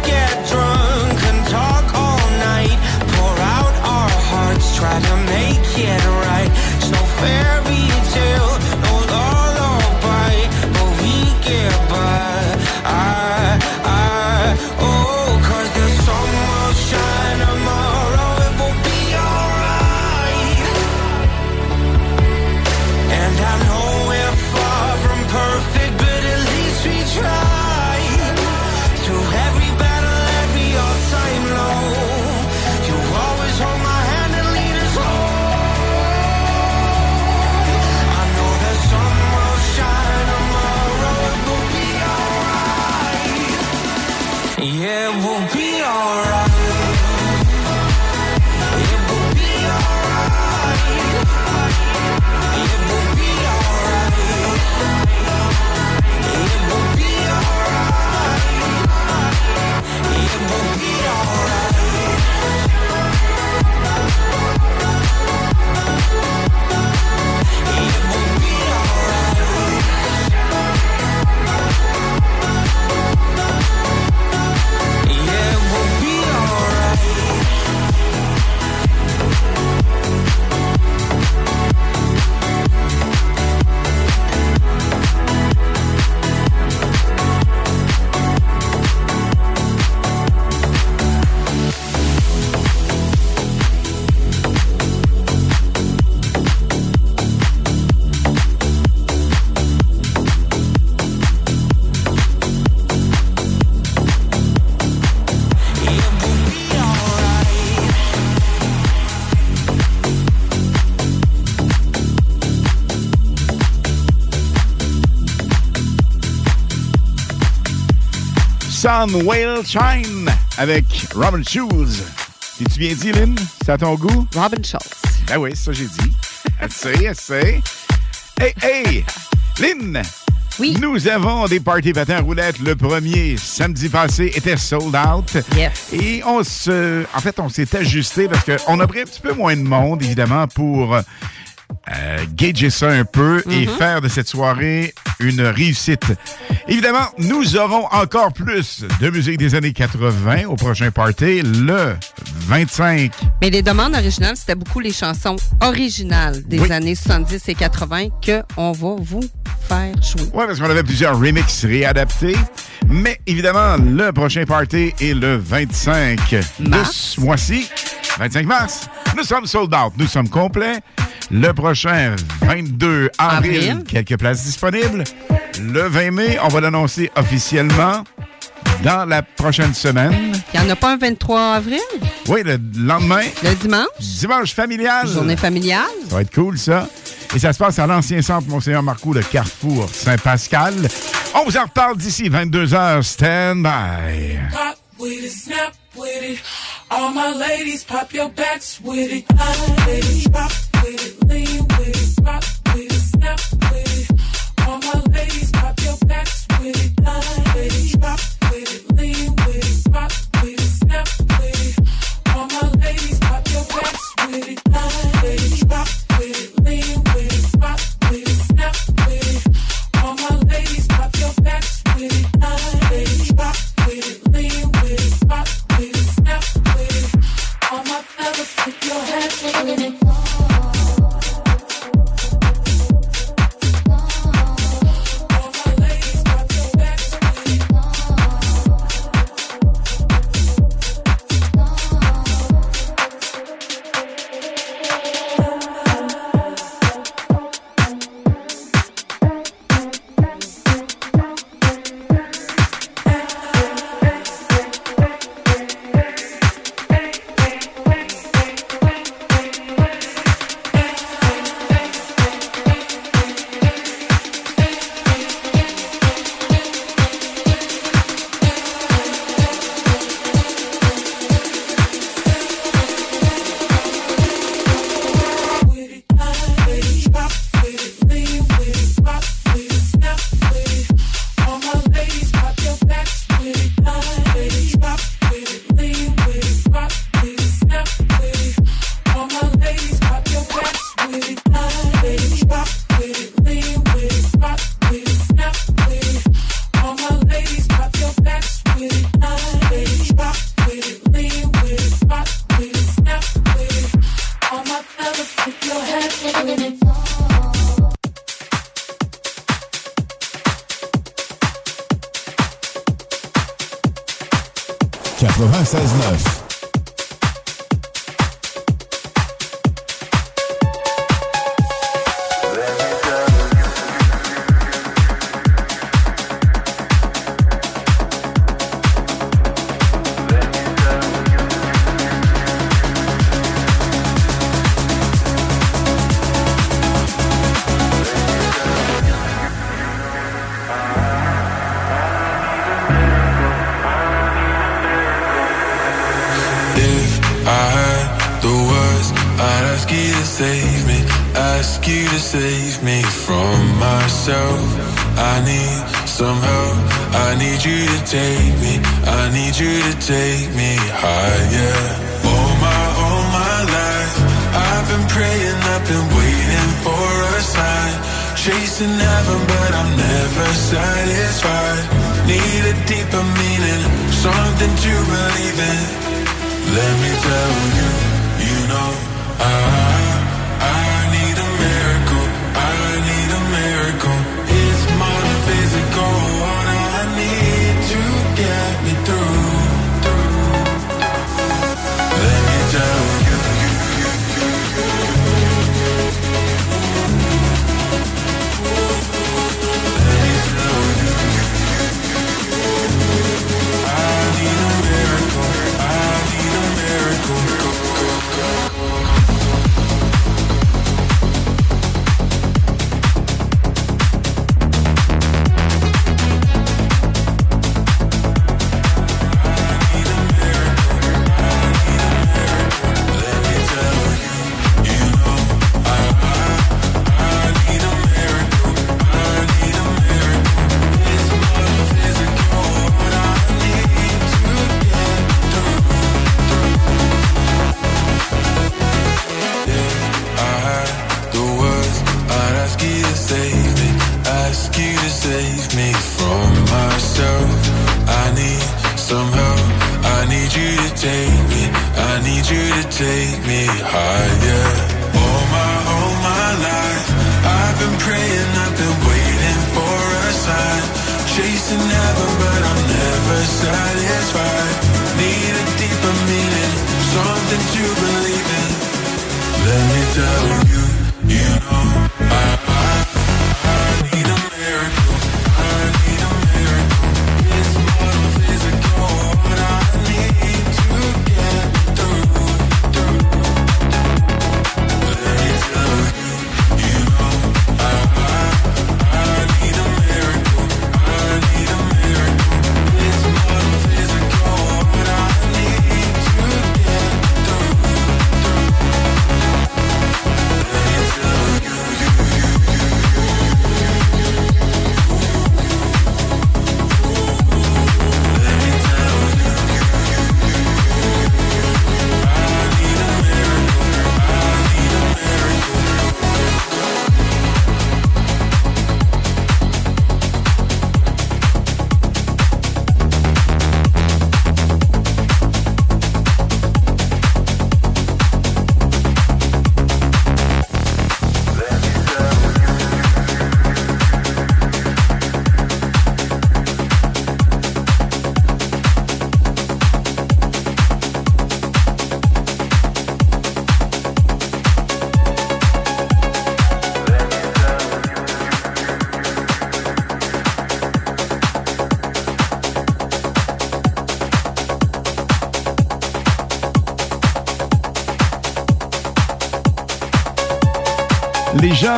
Sun Whale Shine avec Robin Schulz. T'es-tu bien dit, Lynn? C'est à ton goût? Robin Schulz. Ben oui, ça j'ai dit. Elle sait. Hey, hey! Lynn! Oui. Nous avons des parties patins roulettes. Le premier, samedi passé, était sold out. Yes. Et on se. En fait, on s'est ajusté parce qu'on a pris un petit peu moins de monde, évidemment, pour. euh, gager ça un peu et Mhm. faire de cette soirée une réussite. Évidemment, nous aurons encore plus de musique des années 80 au prochain party, le 25 Mais les demandes originales, c'était beaucoup les chansons originales des Oui. années 70 et 80 qu'on va vous faire jouer. Oui, parce qu'on avait plusieurs remixes réadaptés. Mais évidemment, le prochain party est le 25 de ce mois-ci. 25 mars. Nous sommes sold out. Nous sommes complets. Le prochain 22 avril, Avril. quelques places disponibles. Le 20 mai, on va l'annoncer officiellement dans la prochaine semaine. Il n'y en a pas un 23 avril? Oui, le lendemain. Le dimanche? Dimanche familial. Journée familiale? Ça va être cool, ça. Et ça se passe à l'ancien centre Monseigneur Marcoux de Carrefour Saint-Pascal. On vous en reparle d'ici 22h. Stand by. Pop with it, snap with it. All my ladies, pop your backs with it. Ladies, pop with it, lean with it. Pop with it, snap with it. All my ladies, pop your backs with it. Ladies, pop backs with it. Uh,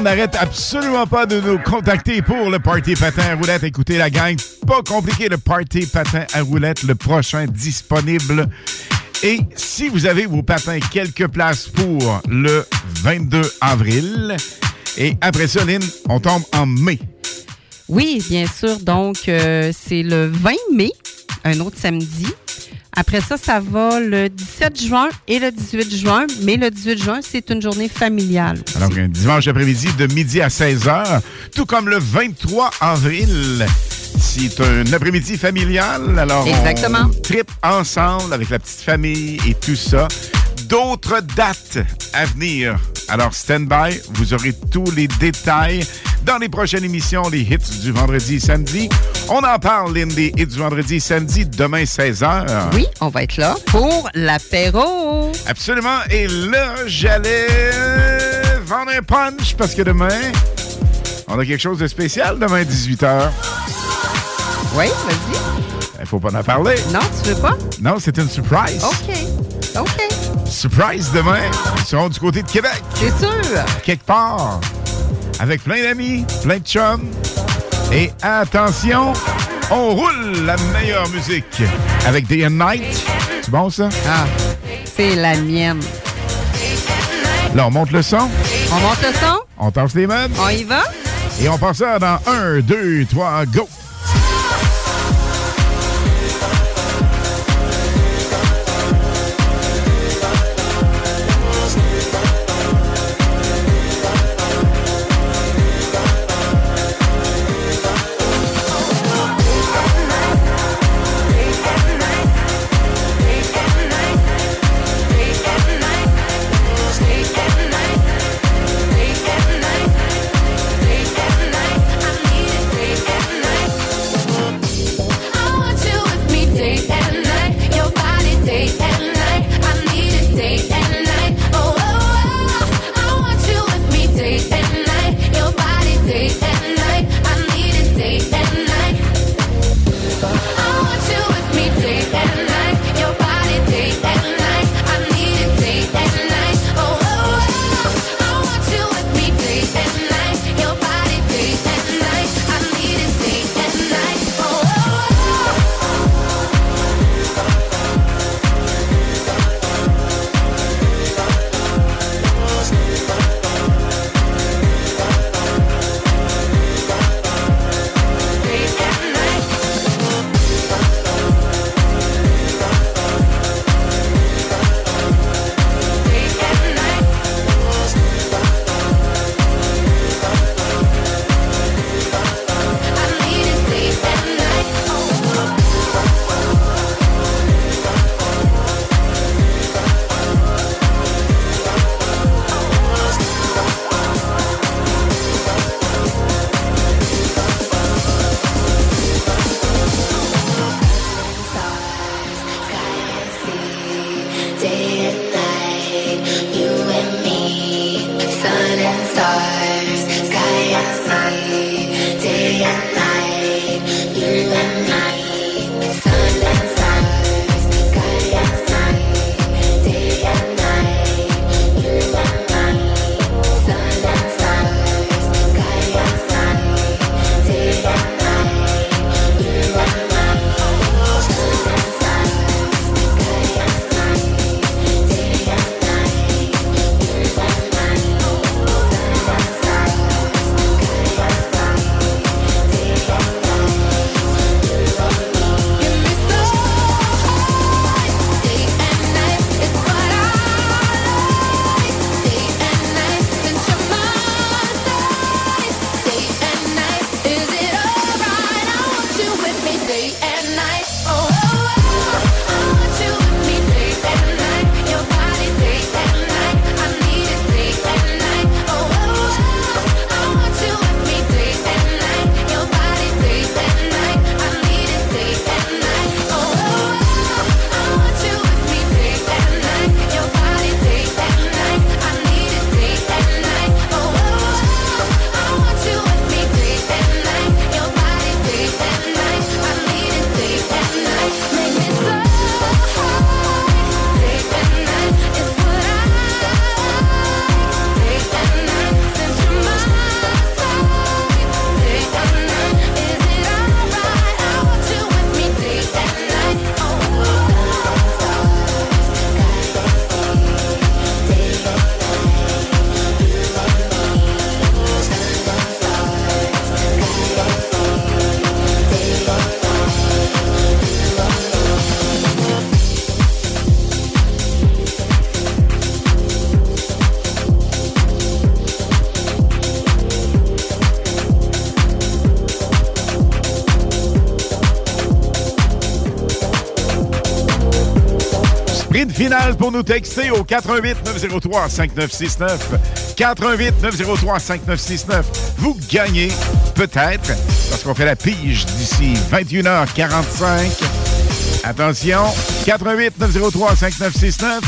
N'arrêtent absolument pas de nous contacter pour le Party Patin à roulette. Écoutez la gang, pas compliqué le Party Patin à roulette, le prochain disponible. Et si vous avez vos patins quelques places pour le 22 avril, et après ça, Lynn, on tombe en mai. Oui, bien sûr. Donc, euh, c'est le 20 mai, un autre samedi. Après ça, ça va le 17 juin et le 18 juin. Mais le 18 juin, c'est une journée familiale. Alors, un dimanche après-midi de midi à 16h, tout comme le 23 avril. C'est un après-midi familial. Alors, Exactement. on tripe ensemble avec la petite famille et tout ça. D'autres dates à venir. Alors, stand by. Vous aurez tous les détails dans les prochaines émissions, les hits du vendredi et samedi. On en parle, Lynn, des hits du vendredi et samedi, demain 16h. Oui, on va être là pour l'apéro. Absolument. Et là, j'allais vendre un punch parce que demain, on a quelque chose de spécial demain 18h. Oui, vas-y. Il faut pas en parler. Non, tu veux pas? Non, c'est une surprise. OK. OK. Surprise demain. Ils seront du côté de Québec. C'est sûr. Quelque part. Avec plein d'amis, plein de chums. Et attention, on roule la meilleure musique avec Day and Night. C'est bon ça? Ah, c'est la mienne. Là, on monte le son. On monte le son? On tasse les meubles. On y va? Et on part ça dans 1, 2, 3, go! Finale pour nous texter au 88 903 5969. 88 903 5969. Vous gagnez peut-être parce qu'on fait la pige d'ici 21h45. Attention, 88 903 5969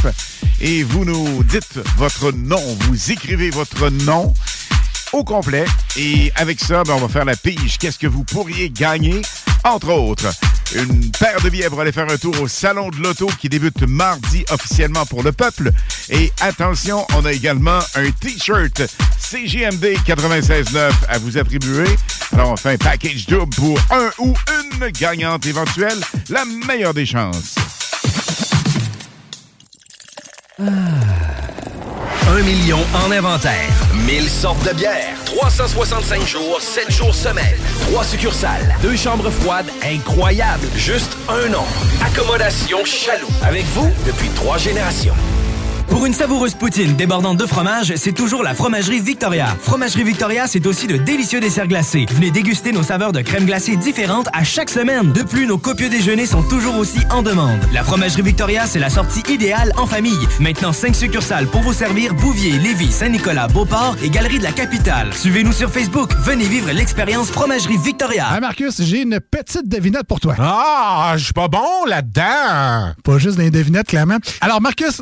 et vous nous dites votre nom, vous écrivez votre nom au complet et avec ça, ben, on va faire la pige. Qu'est-ce que vous pourriez gagner? Entre autres, une paire de billets pour aller faire un tour au Salon de l'Auto qui débute mardi officiellement pour le peuple. Et attention, on a également un T-shirt CGMD 96.9 à vous attribuer. Alors, on fait un package double pour un ou une gagnante éventuelle. La meilleure des chances. Un million en inventaire. 1000 sortes de bières. 365 jours, 7 jours semaine. 3 succursales. Deux chambres froides incroyables. Juste un nom. Accommodation Chaloux. Avec vous depuis trois générations. Pour une savoureuse poutine débordante de fromage, c'est toujours la Fromagerie Victoria. Fromagerie Victoria, c'est aussi de délicieux desserts glacés. Venez déguster nos saveurs de crème glacée différentes à chaque semaine. De plus, nos copieux déjeuners sont toujours aussi en demande. La Fromagerie Victoria, c'est la sortie idéale en famille. Maintenant, 5 succursales pour vous servir Bouvier, Lévis, Saint-Nicolas, Beauport et Galerie de la Capitale. Suivez-nous sur Facebook. Venez vivre l'expérience Fromagerie Victoria. Hey Marcus, j'ai une petite devinette pour toi. Ah, je suis pas bon là-dedans. Pas juste des devinettes, clairement. Alors, Marcus,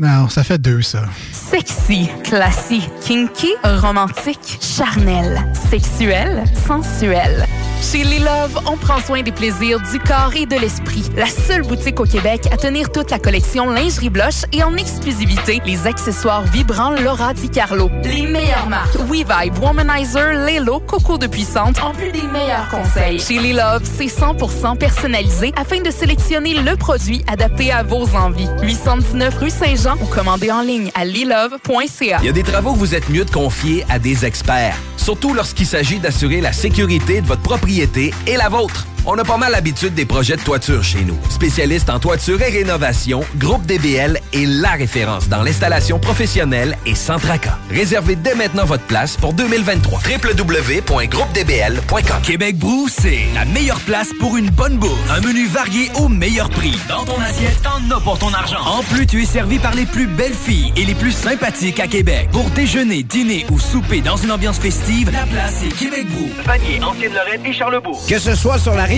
Non, ça fait deux, ça. Sexy, classique, kinky, romantique, charnel, sexuel, sensuel. Chez Les Love, on prend soin des plaisirs du corps et de l'esprit. La seule boutique au Québec à tenir toute la collection lingerie blush et en exclusivité les accessoires vibrants Laura Di Carlo. Les meilleures marques WeVibe, Womanizer, Lelo, Coco de Puissante, en plus des meilleurs conseils. Chez Les Love, c'est 100% personnalisé afin de sélectionner le produit adapté à vos envies. 819 rue Saint-Jean ou commandez en ligne à lilove.ca. Il y a des travaux que vous êtes mieux de confier à des experts. Surtout lorsqu'il s'agit d'assurer la sécurité de votre propriété et la vôtre. On a pas mal l'habitude des projets de toiture chez nous. Spécialiste en toiture et rénovation, Groupe DBL est la référence dans l'installation professionnelle et sans tracas. Réservez dès maintenant votre place pour 2023. www.groupedbl.com Québec Brou, c'est la meilleure place pour une bonne bouffe. Un menu varié au meilleur prix. Dans ton assiette, t'en as pour ton argent. En plus, tu es servi par les plus belles filles et les plus sympathiques à Québec. Pour déjeuner, dîner ou souper dans une ambiance festive, la place est Québec Brou. Vanier, Ancienne-Lorraine et Charlebourg. Que ce soit sur la rive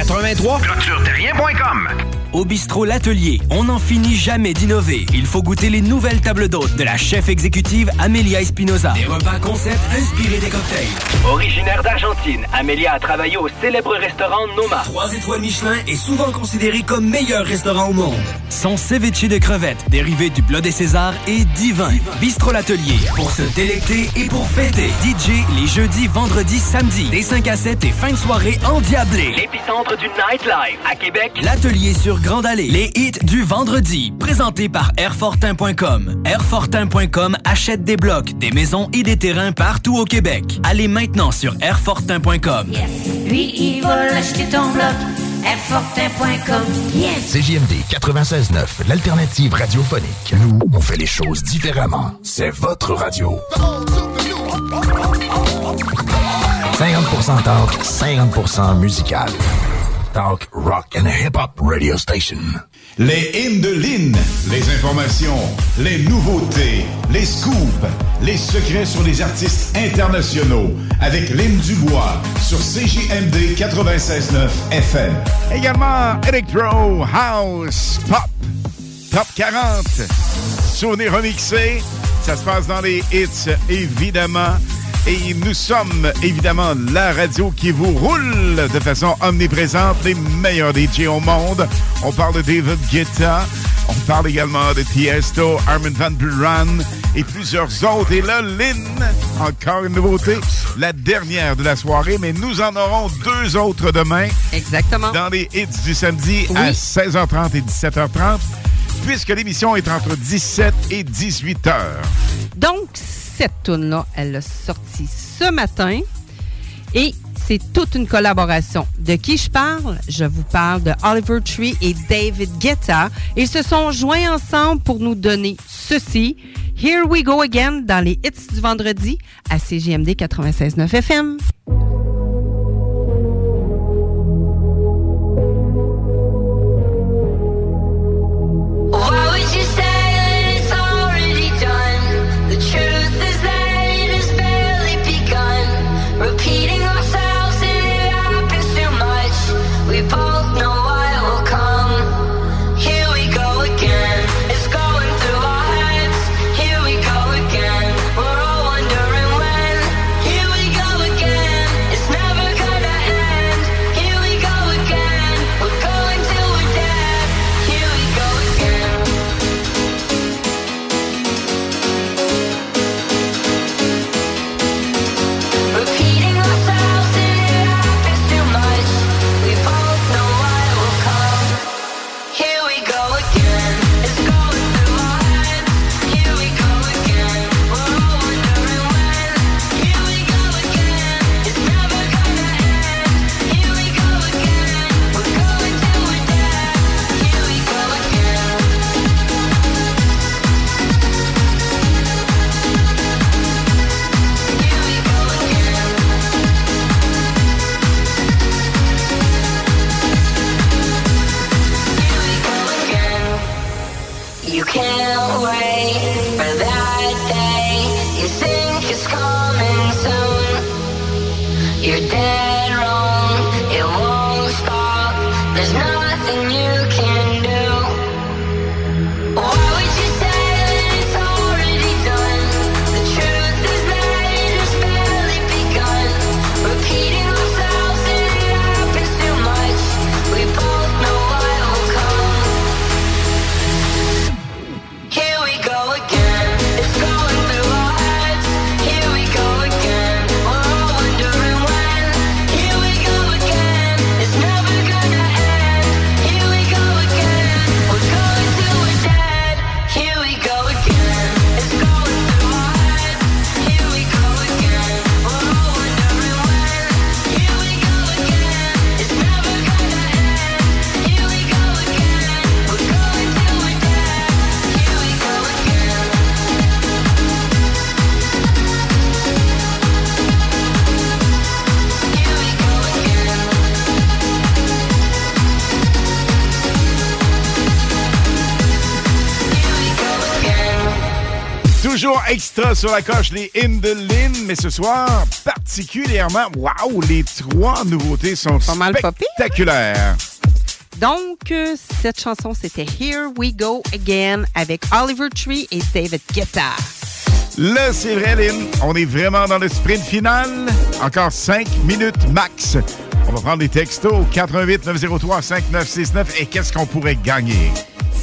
2783 ClôtureTerrien.com Au bistrot L'Atelier, on n'en finit jamais d'innover. Il faut goûter les nouvelles tables d'hôtes de la chef exécutive Amelia Espinoza. Des repas concept inspirés des cocktails. Originaire d'Argentine, Amélia a travaillé au célèbre restaurant Noma. Trois étoiles Michelin est souvent considéré comme meilleur restaurant au monde. Son ceviche de crevettes, dérivé du Blood des Césars, est divin. Bistrot L'Atelier, pour se délecter et pour fêter. DJ les jeudis, vendredis, samedis, des 5 à 7 et fin de soirée endiablés. L'épicentre du nightlife à Québec. L'atelier sur Grande Allée. Les hits du vendredi. Présenté par Airfortin.com. Airfortin.com achète des blocs, des maisons et des terrains partout au Québec. Allez maintenant sur Airfortin.com. Lui, il va acheter ton bloc. Airfortin.com. Yes! CJMD 96.9, l'alternative radiophonique. Nous, on fait les choses différemment. C'est votre radio. 50% talk, 50% musical. Talk, rock and hip-hop radio station. Les hymnes de Lynn, les informations, les nouveautés, les scoops, les secrets sur les artistes internationaux avec Lynn Dubois sur CJMD 96.9 FM. Également Electro, House, Pop, Top 40, Souvenirs remixés. Ça se passe dans les hits, évidemment. Et nous sommes évidemment la radio qui vous roule de façon omniprésente, les meilleurs DJ au monde. On parle de David Guetta, on parle également de Tiesto, Armin Van Buren et plusieurs autres. Et là, Lynn, encore une nouveauté, la dernière de la soirée, mais nous en aurons deux autres demain. Exactement. Dans les hits du samedi à 16h30 et 17h30, puisque l'émission est entre 17 et 18 heures. Donc, cette tune-là, elle a sorti ce matin et c'est toute une collaboration. De qui je parle? Je vous parle de Oliver Tree et David Guetta. Ils se sont joints ensemble pour nous donner ceci. Here we go again dans les hits du vendredi à CGMD 96.9 FM. Extra sur la coche, les Lynn, mais ce soir, particulièrement, waouh, les trois nouveautés sont spectaculaires. Donc, euh, cette chanson, c'était Here We Go Again avec Oliver Tree et David Guetta. Là, c'est vrai, Lynn, on est vraiment dans le sprint final. Encore 5 minutes max. On va prendre des textos au 88 903 5969 et qu'est-ce qu'on pourrait gagner?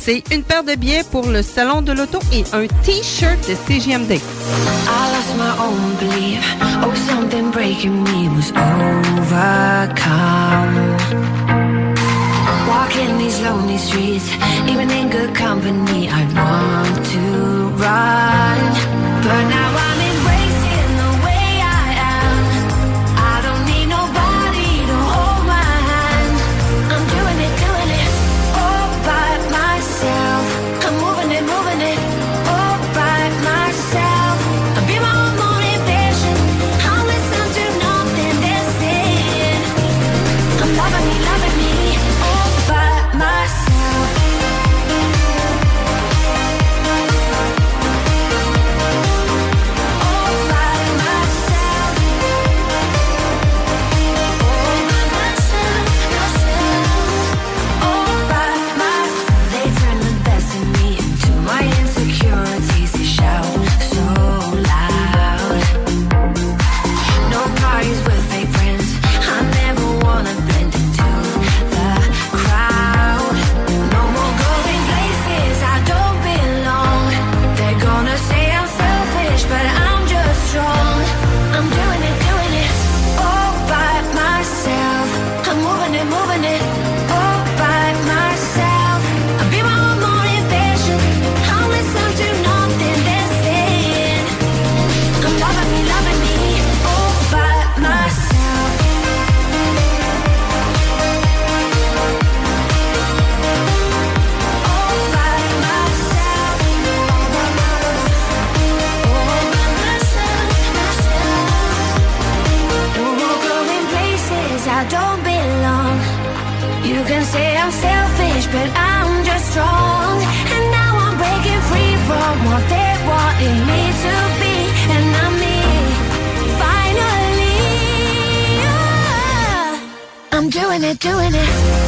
C'est une paire de billets pour le Salon de l'Auto et un T-shirt de CGMD. I lost my own belief. Oh, something breaking me was overcome. Walking these lonely streets, even in good company, I want to run. But now I'm embracing doing it, doing it.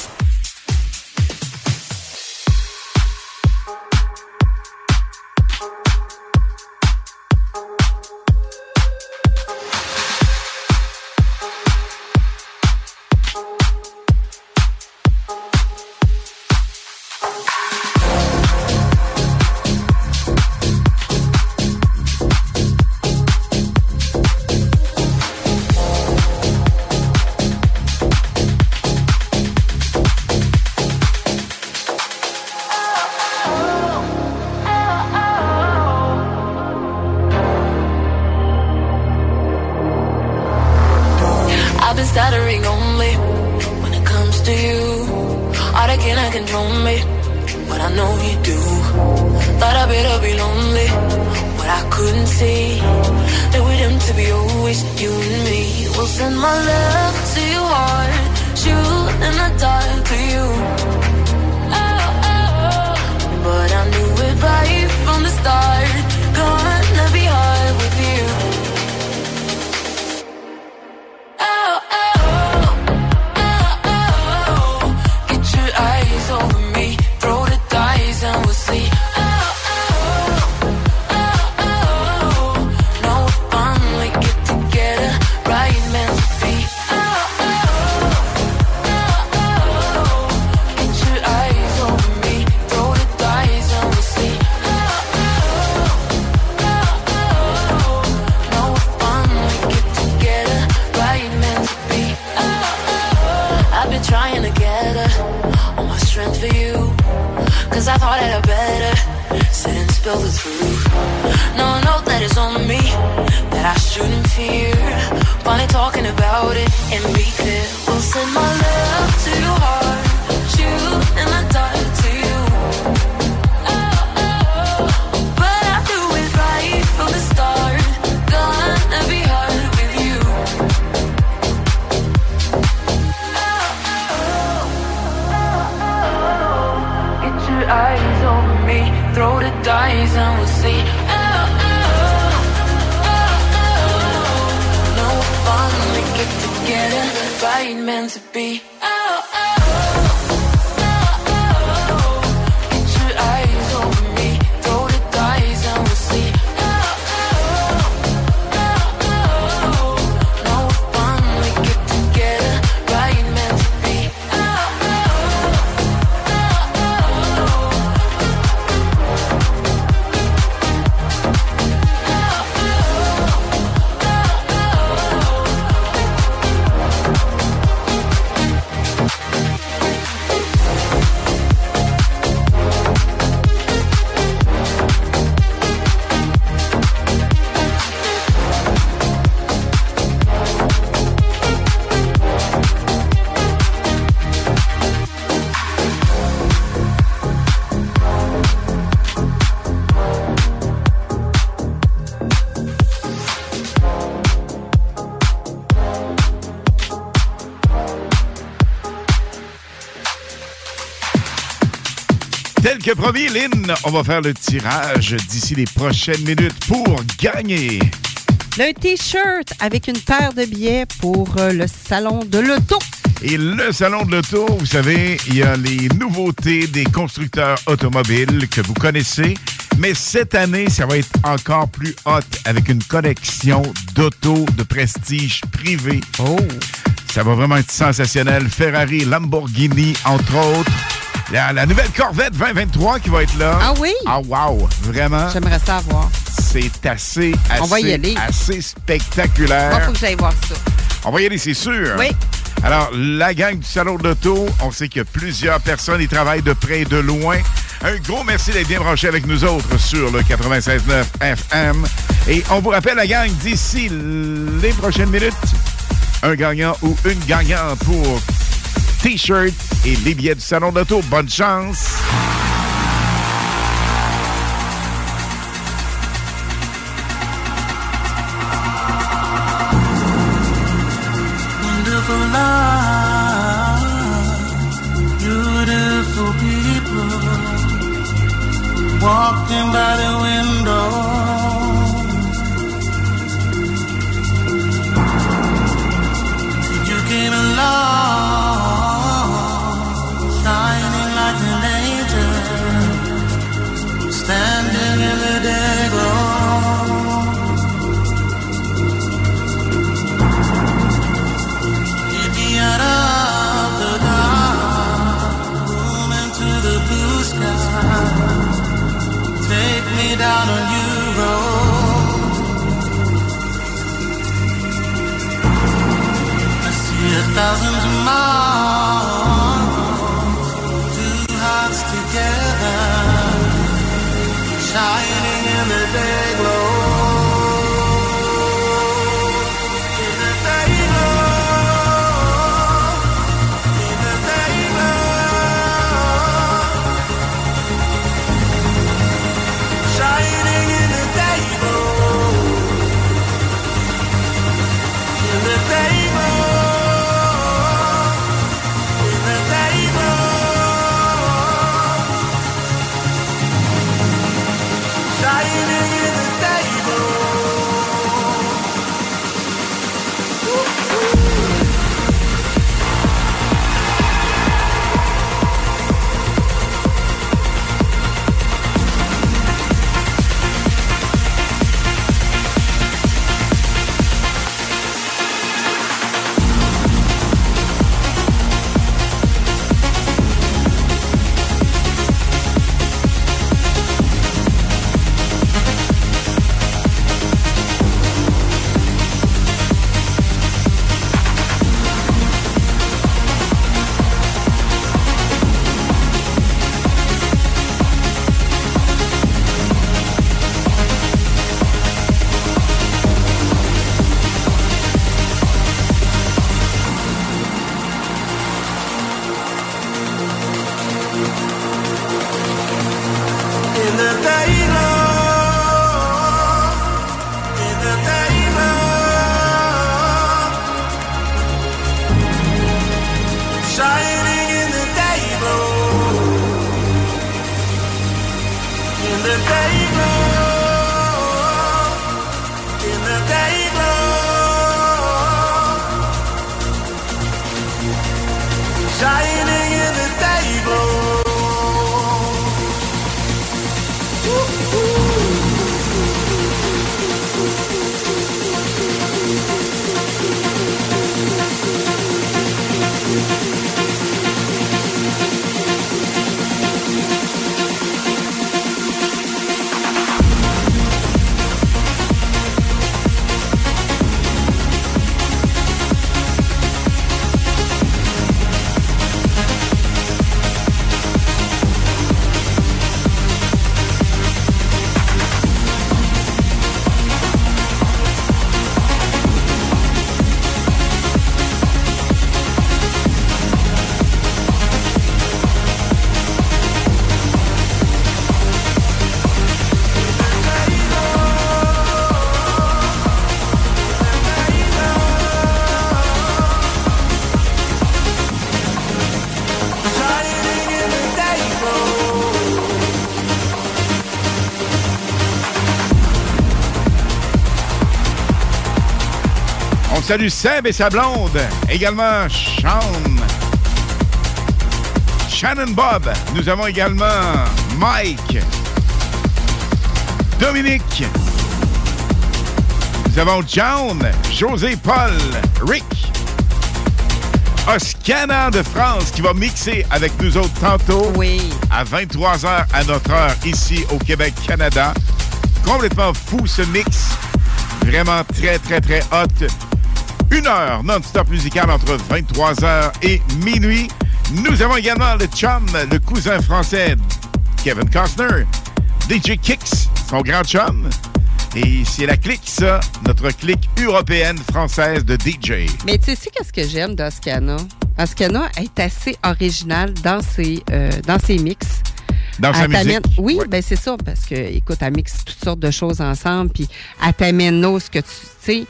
que promis, Lynn, on va faire le tirage d'ici les prochaines minutes pour gagner. Un T-shirt avec une paire de billets pour euh, le salon de l'auto. Et le salon de l'auto, vous savez, il y a les nouveautés des constructeurs automobiles que vous connaissez. Mais cette année, ça va être encore plus hot avec une collection d'autos de prestige privé. Oh! Ça va vraiment être sensationnel. Ferrari, Lamborghini, entre autres. La, la nouvelle Corvette 2023 qui va être là. Ah oui? Ah wow, vraiment. J'aimerais ça voir. C'est assez, assez, On va y aller. assez spectaculaire. Moi, faut que j'aille voir ça. On va y aller, c'est sûr. Oui. Alors, la gang du Salon de l'Auto, on sait qu'il y a plusieurs personnes qui travaillent de près et de loin. Un gros merci d'être bien branché avec nous autres sur le 96.9 FM. Et on vous rappelle, la gang, d'ici les prochaines minutes, un gagnant ou une gagnante pour T-shirt et les du Salon de l'Auto. Bonne chance! thousands of miles. Salue Seb et sa blonde. Également Sean. Shannon Bob. Nous avons également Mike. Dominique. Nous avons John, José Paul, Rick, Oscana de France qui va mixer avec nous autres tantôt. Oui. À 23h à notre heure ici au Québec, Canada. Complètement fou ce mix. Vraiment très, très, très hot. Une heure non-stop musical entre 23h et minuit. Nous avons également le chum, le cousin français Kevin Costner, DJ Kicks, son grand chum. Et c'est la clique, ça, notre clique européenne française de DJ. Mais tu sais, qu'est-ce que j'aime d'Oscana? Oscana est assez originale dans ses, euh, dans ses mix. Dans sa musique. Oui, ben c'est ça, parce que, écoute, elle mixe toutes sortes de choses ensemble, puis elle t'amène ce que tu sais.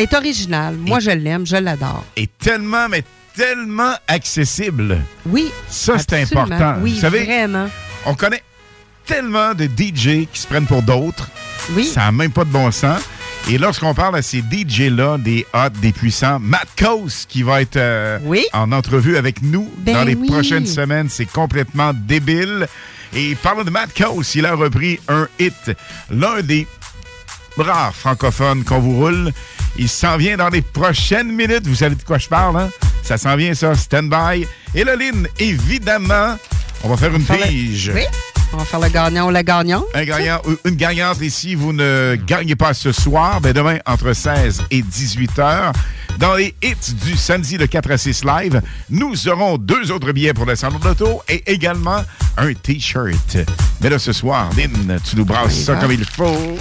Est originale. Moi, je l'aime, je l'adore. est tellement, mais tellement accessible. Oui. Ça, c'est important. Oui, Vous savez, vraiment. on connaît tellement de DJ qui se prennent pour d'autres. Oui. Ça n'a même pas de bon sens. Et lorsqu'on parle à ces DJ-là, des hot, des puissants, Matt Coase qui va être euh, en entrevue avec nous Ben dans les oui. prochaines semaines, c'est complètement débile. Et parlons de Matt Coase, il a repris un hit, l'un des rares francophones qu'on vous roule. Il s'en vient dans les prochaines minutes. Vous savez de quoi je parle, hein? Ça s'en vient, ça. Stand by. Et le Lynn, évidemment, on va faire une faire le- pige. Oui. On va faire le gagnant ou la gagnante. Un gagnant, ou une gagnante, et si vous ne gagnez pas ce soir, ben demain, entre 16 et 18 heures, dans les hits du samedi de 4 à 6 live, nous aurons deux autres billets pour le salon de l'auto et également un T-shirt. Mais là, ce soir, Lynn, tu nous brasses ça va. comme il faut.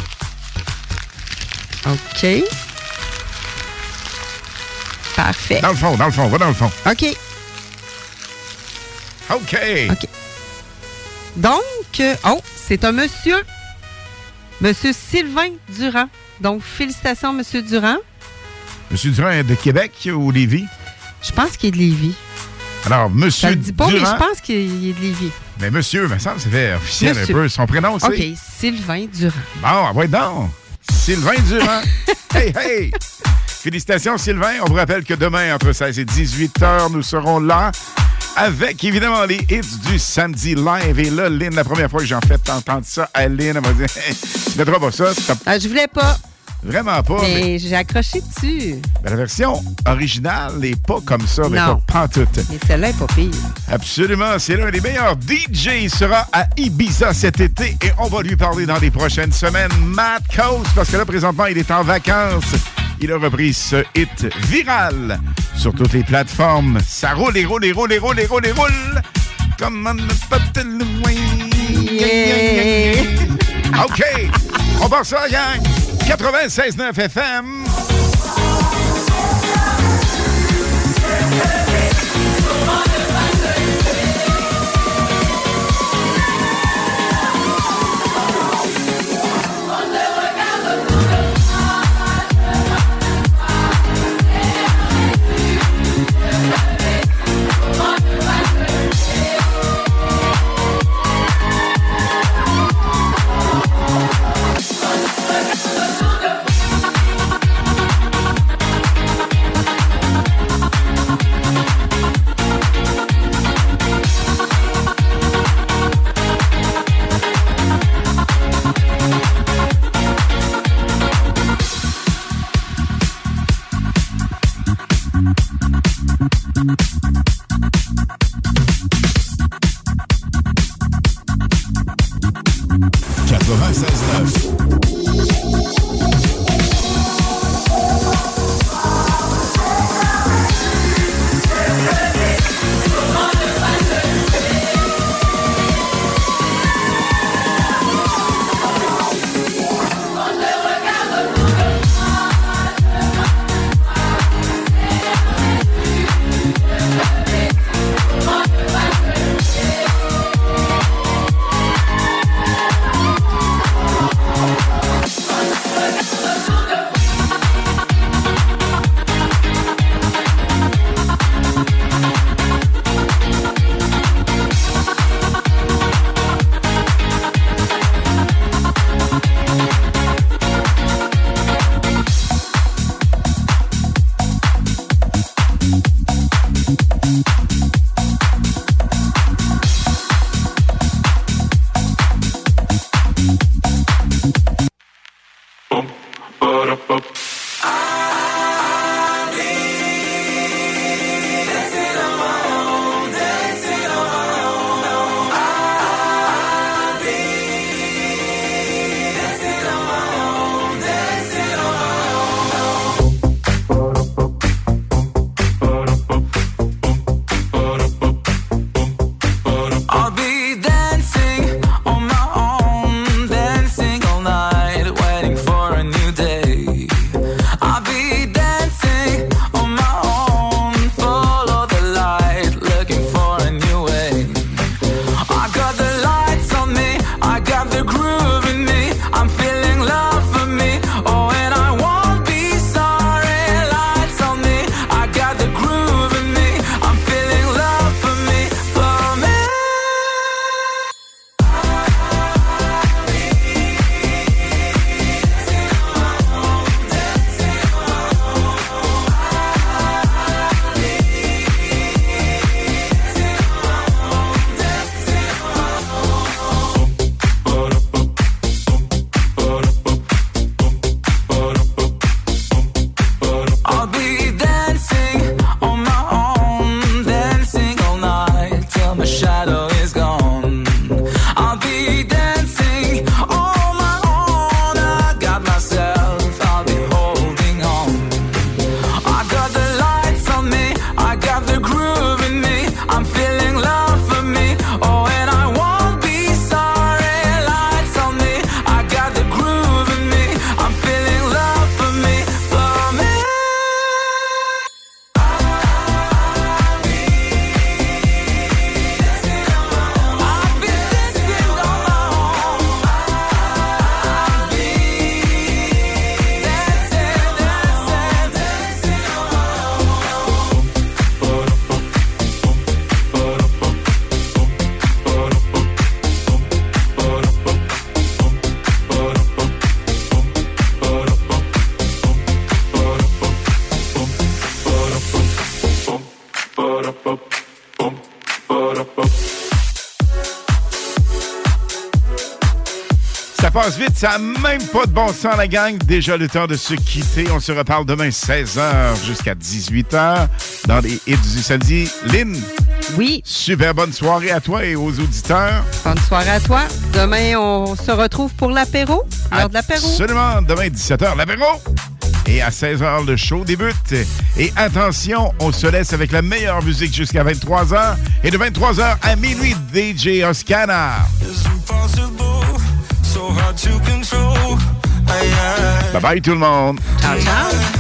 OK. Parfait. Dans le fond, dans le fond, va dans le fond. OK. OK. OK. Donc, euh, oh, c'est un monsieur. Monsieur Sylvain Durand. Donc, félicitations, Monsieur Durand. Monsieur Durand est de Québec ou Lévis? Je pense qu'il est de Lévis. Alors, Ça Monsieur le dit pas, mais je pense qu'il est de Lévis. Mais monsieur, me semble, ça fait officiel Monsieur. un peu. Son prénom, c'est? OK, Sylvain Durand. Bon, ouais, donc. Sylvain Durand. hey, hey! Félicitations, Sylvain. On vous rappelle que demain, entre 16 et 18 heures, nous serons là avec, évidemment, les hits du samedi live. Et là, Lynn, la première fois que j'en fais entendre ça à Lynn, elle m'a dit Hey, Tu mettras pas ça. Ah, je voulais pas, Vraiment pas. Mais, mais j'ai accroché dessus. ben, la version originale n'est pas comme ça, mais pas pantoute. Mais celle-là est pas pire. Absolument, c'est l'un des meilleurs DJ. Il sera à Ibiza cet été et on va lui parler dans les prochaines semaines. Matt Coast, parce que là, présentement, il est en vacances. Il a repris ce hit viral sur toutes les plateformes. Ça roule et roule et roule et roule et roule et roule. Pas te louer. OK, on part ça, gang. 96.9 FM. Ça n'a même pas de bon sens, la gang. Déjà le temps de se quitter. On se reparle demain 16h jusqu'à 18h dans les hits du samedi. Lynn. Oui. Super bonne soirée à toi et aux auditeurs. Bonne soirée à toi. Demain, on se retrouve pour l'apéro. L'heure de l'apéro. Absolument. Demain, 17h, l'apéro. Et à 16h, le show débute. Et attention, on se laisse avec la meilleure musique jusqu'à 23h. Et de 23h à minuit, DJ Oscana. Bye bye tout le monde. Ciao, ciao.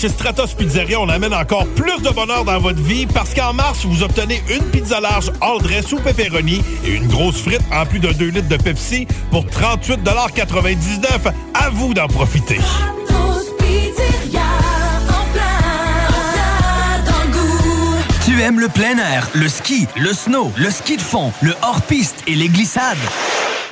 Chez Stratos Pizzeria, on amène encore plus de bonheur dans votre vie parce qu'en mars, vous obtenez une pizza large all dress ou pepperoni et une grosse frite en plus de 2 litres de Pepsi pour 38,99 À vous d'en profiter. Stratos Pizzeria. En plein, en plein dans le goût. Tu aimes le plein air, le ski, le snow, le ski de fond, le hors-piste et les glissades?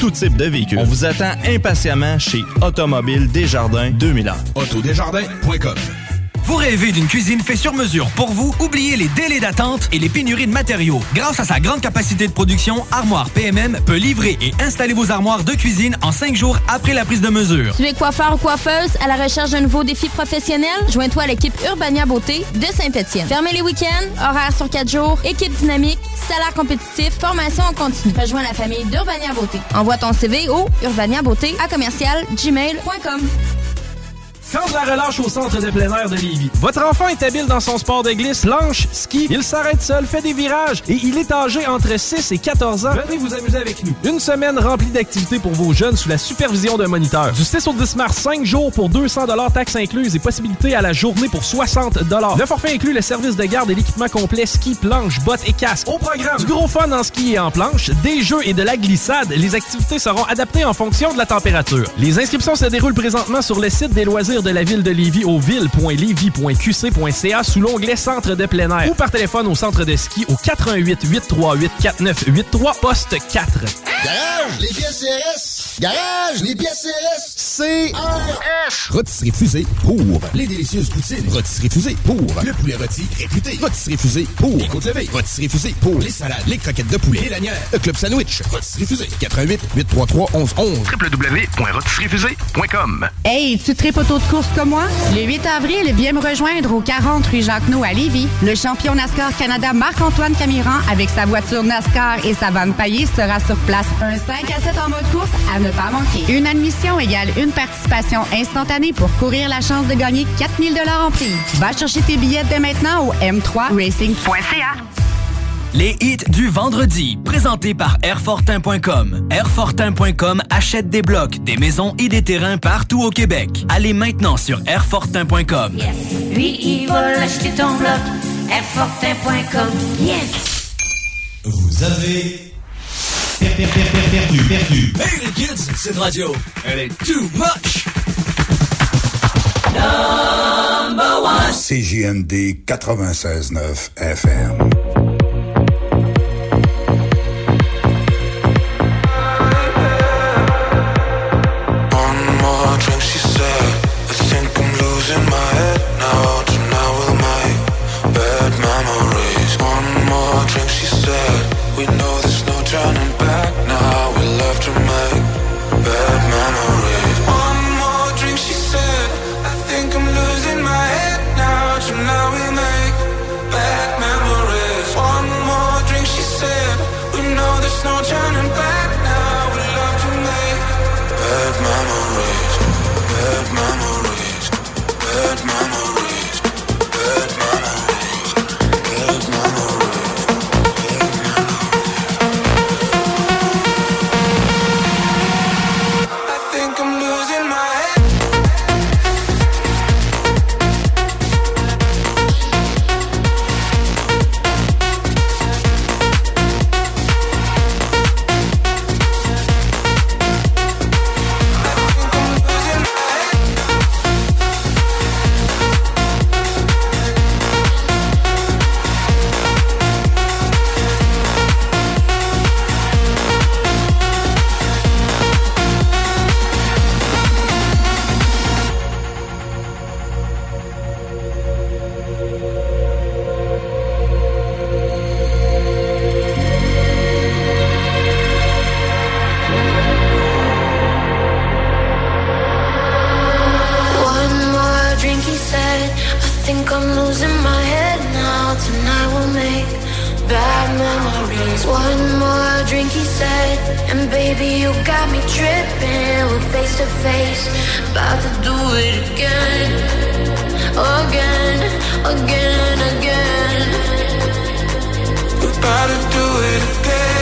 tout type de véhicule. On vous attend impatiemment chez Automobile Desjardins 2001. Autodesjardins.com Vous rêvez d'une cuisine faite sur mesure pour vous? Oubliez les délais d'attente et les pénuries de matériaux. Grâce à sa grande capacité de production, Armoire PMM peut livrer et installer vos armoires de cuisine en cinq jours après la prise de mesure. Tu es coiffeur ou coiffeuse à la recherche d'un nouveau défi professionnel? Joins-toi à l'équipe Urbania Beauté de Saint-Étienne. Fermez les week-ends, horaires sur quatre jours, équipe dynamique, salaire compétitif, formation en continu. Rejoins la famille d'Urbania Beauté. Envoie ton CV au urbaniabeauté à commercial gmail.com. Quand la relâche au centre de plein air de Lévis. Votre enfant est habile dans son sport de glisse, planche, ski. Il s'arrête seul, fait des virages et il est âgé entre 6 et 14 ans. Venez vous amuser avec nous. Une semaine remplie d'activités pour vos jeunes sous la supervision d'un moniteur. Du 6 au 10 mars, 5 jours pour 200 taxes incluses et possibilité à la journée pour 60 Le forfait inclut le service de garde et l'équipement complet ski, planche, bottes et casque. Au programme, du gros fun en ski et en planche, des jeux et de la glissade. Les activités seront adaptées en fonction de la température. Les inscriptions se déroulent présentement sur le site des loisirs de la ville de Lévis au ville.lévis.qc.ca sous l'onglet Centre de plein air ou par téléphone au centre de ski au 88 838 4983 poste 4. Garage, les pièces CRS. Garage, les pièces CRS. CRS. Rotisserie fusée pour les délicieuses poutines. Rotisserie fusée pour le poulet rôti réputé. Rotisserie fusée pour les côtes levées. Rotisserie fusée pour les salades, les croquettes de poulet, les lanières, le club sandwich. Rotisserie fusée 88 833 1111 www.rotisseriefusée.com Hey, tu tripes de course comme moi? Le 8 avril, viens me rejoindre au 40 rue Jacques-No à Lévis. Le champion NASCAR Canada Marc-Antoine Camiran, avec sa voiture NASCAR et sa vanne paillée, sera sur place. Un 5 à 7 en mode course à ne pas manquer. Une admission égale une participation instantanée pour courir la chance de gagner 4000 en prix. Va chercher tes billets dès maintenant au m3racing.ca. Les hits du vendredi, présentés par Airfortin.com. Airfortin.com achète des blocs, des maisons et des terrains partout au Québec. Allez maintenant sur Airfortin.com. Lui, il va l'acheter ton bloc. Airfortin.com. Yes! Vous avez per- per- per- per- perdu, perdu. Hey les kids, cette radio, elle est too much! Number one. CJMD 96.9 FM. We know And baby, you got me tripping. We're face to face, about to do it again. Again, again, again. We're about to do it again. Again.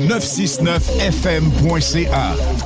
Le 969fm.ca.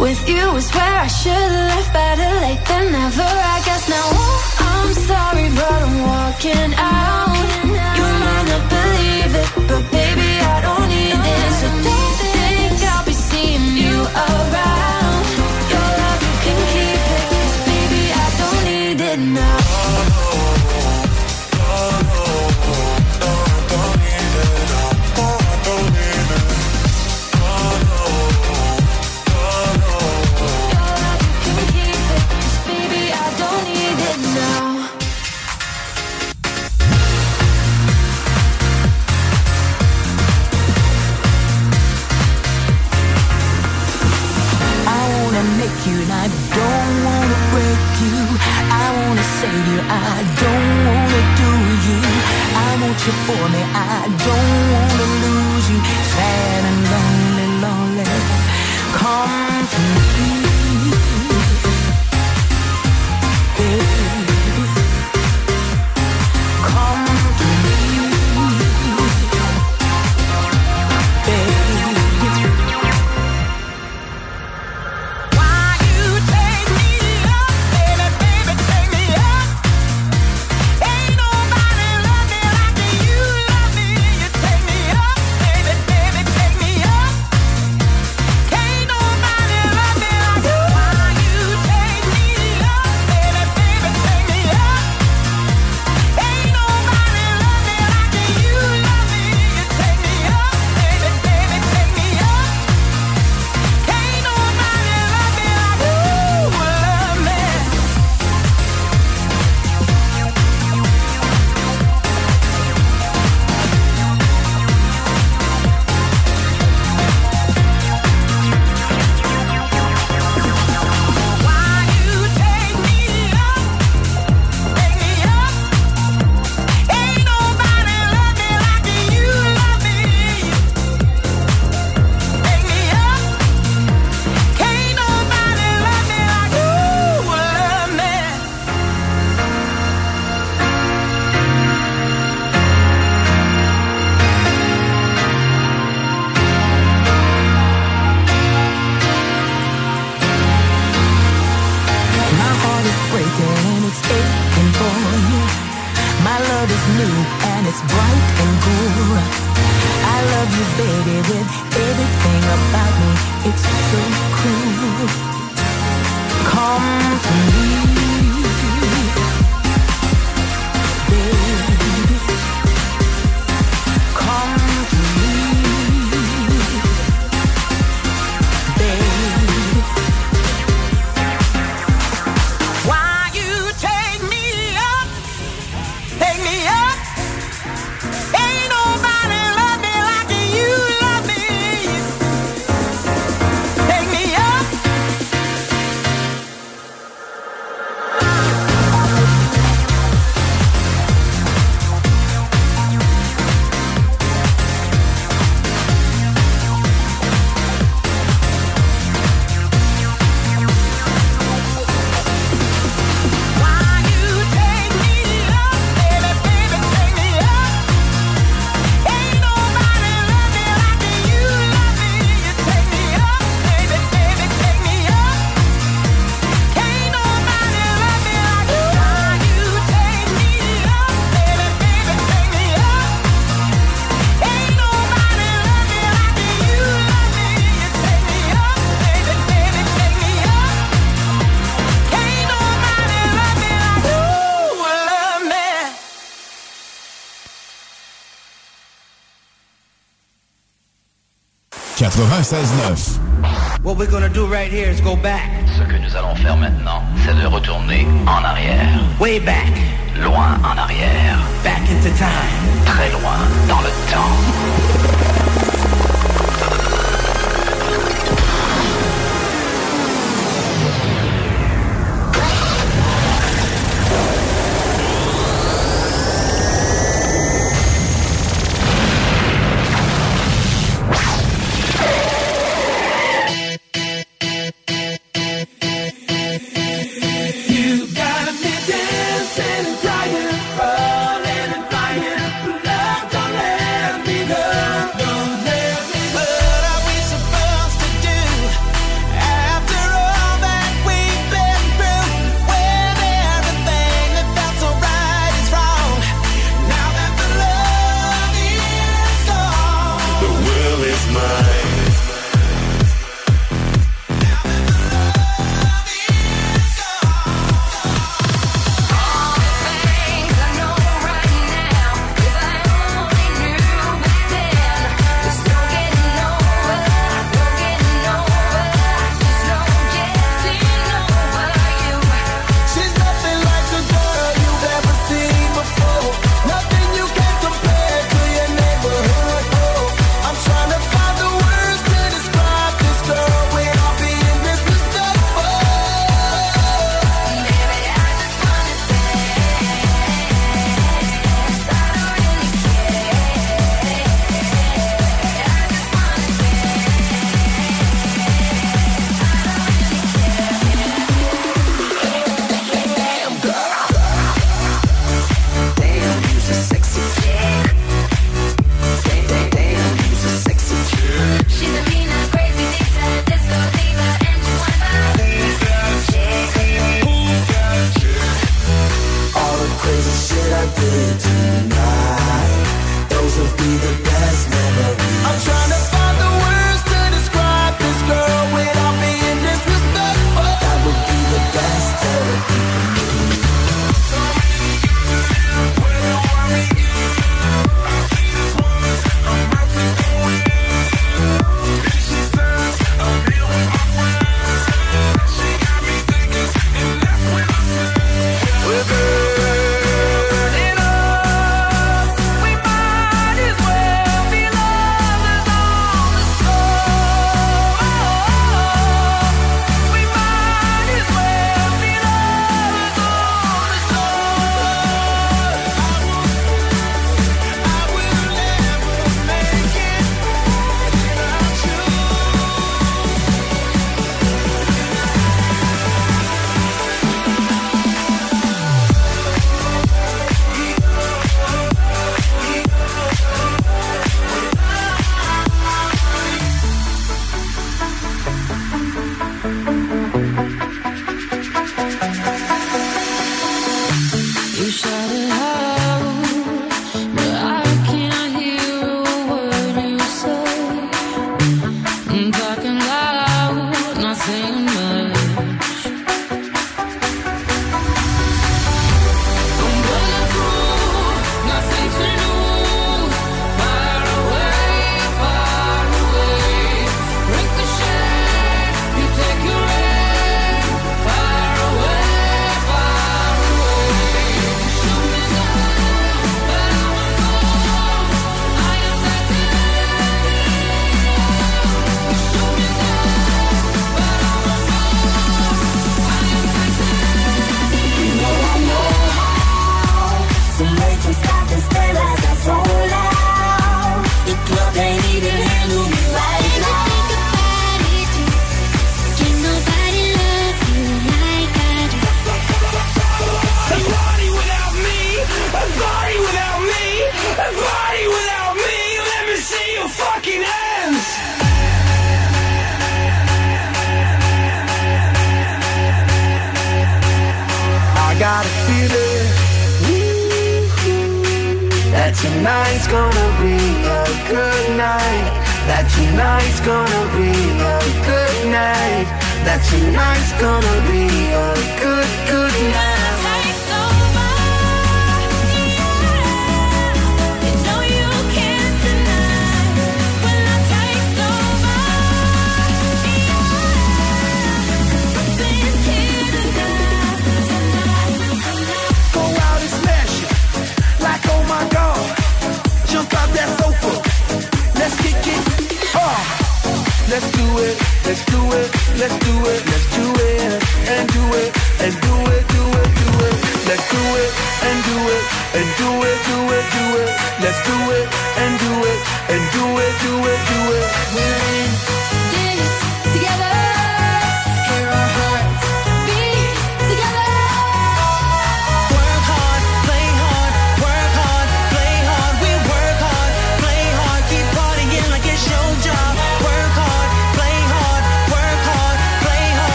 With you is where I should've left Better late than never, I guess. Now oh, I'm sorry, but I'm walking out. walking out You might not believe it, but baby, I don't need it So don't think I'll be seeing you around. you for me. 96.9. What we're gonna do right here is go back. Ce que nous allons faire maintenant, c'est de retourner en arrière. Way back. Loin en arrière. Back into time. Très loin dans le temps.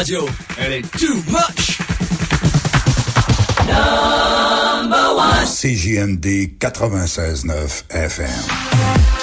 Radio, elle est too much. CJMD 96.9 FM.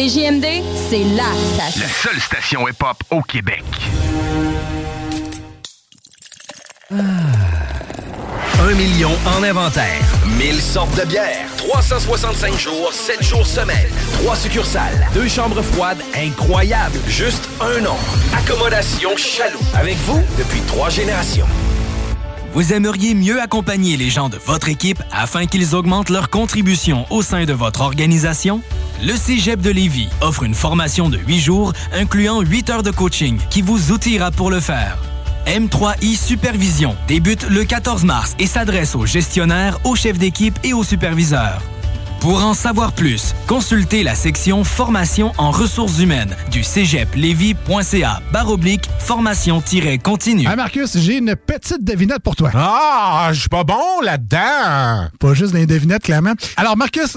CJMD, c'est la station. La seule station hip-hop au Québec. Un million en inventaire. 1000 sortes de bières. 365 jours, 7 jours semaine. 3 succursales. Deux chambres froides incroyables. Juste un nom. Accommodation Chaloux. Avec vous depuis trois générations. Vous aimeriez mieux accompagner les gens de votre équipe afin qu'ils augmentent leur contribution au sein de votre organisation? Le Cégep de Lévis offre une formation de 8 jours incluant 8 heures de coaching qui vous outillera pour le faire. M3I Supervision débute le 14 mars et s'adresse aux gestionnaires, aux chefs d'équipe et aux superviseurs. Pour en savoir plus, consultez la section Formation en ressources humaines du cégeplevy.ca baroblique formation-continue. Hey Marcus, j'ai une petite devinette pour toi. Ah, je suis pas bon là-dedans. Pas juste des devinettes, clairement. Alors, Marcus,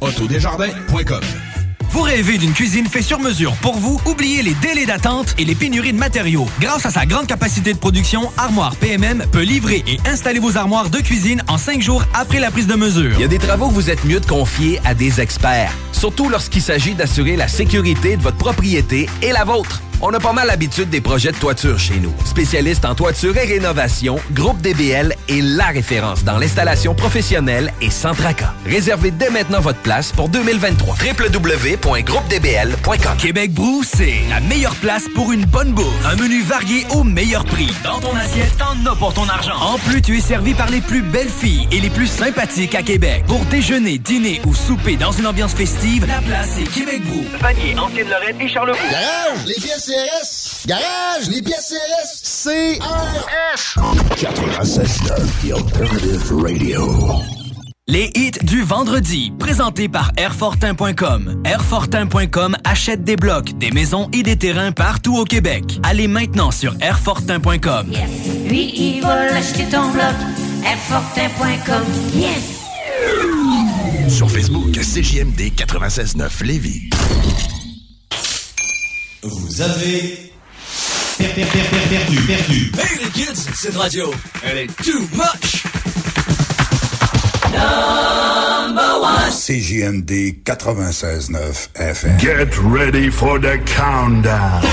Autodesjardins.com Vous rêvez d'une cuisine faite sur mesure pour vous? Oubliez les délais d'attente et les pénuries de matériaux. Grâce à sa grande capacité de production, Armoire PMM peut livrer et installer vos armoires de cuisine en cinq jours après la prise de mesure. Il y a des travaux que vous êtes mieux de confier à des experts, surtout lorsqu'il s'agit d'assurer la sécurité de votre propriété et la vôtre. On a pas mal l'habitude des projets de toiture chez nous. Spécialiste en toiture et rénovation, Groupe DBL est la référence dans l'installation professionnelle et sans tracas. Réservez dès maintenant votre place pour 2023. www.groupedbl.com Québec Brou, c'est la meilleure place pour une bonne bouffe. Un menu varié au meilleur prix. Dans ton assiette, t'en as pour ton argent. En plus, tu es servi par les plus belles filles et les plus sympathiques à Québec. Pour déjeuner, dîner ou souper dans une ambiance festive, la place est Québec Brou. Vanier, Ancienne-Lorraine et Charlevoix. Garage, les pièces CRS. Garage, les pièces CRS. CRS. 96.9, The Alternative Radio. Les hits du vendredi, présentés par Airfortin.com. Airfortin.com achète des blocs, des maisons et des terrains partout au Québec. Allez maintenant sur Airfortin.com. Lui, il va acheter ton bloc. Airfortin.com. Yes! Sur Facebook, CJMD 96.9 Lévis. Vous avez per- per- per- per- perdu, perdu. Hey les kids, cette radio, elle est too much! Number one. CJMD 96.9 FM. Get ready for the countdown. 10,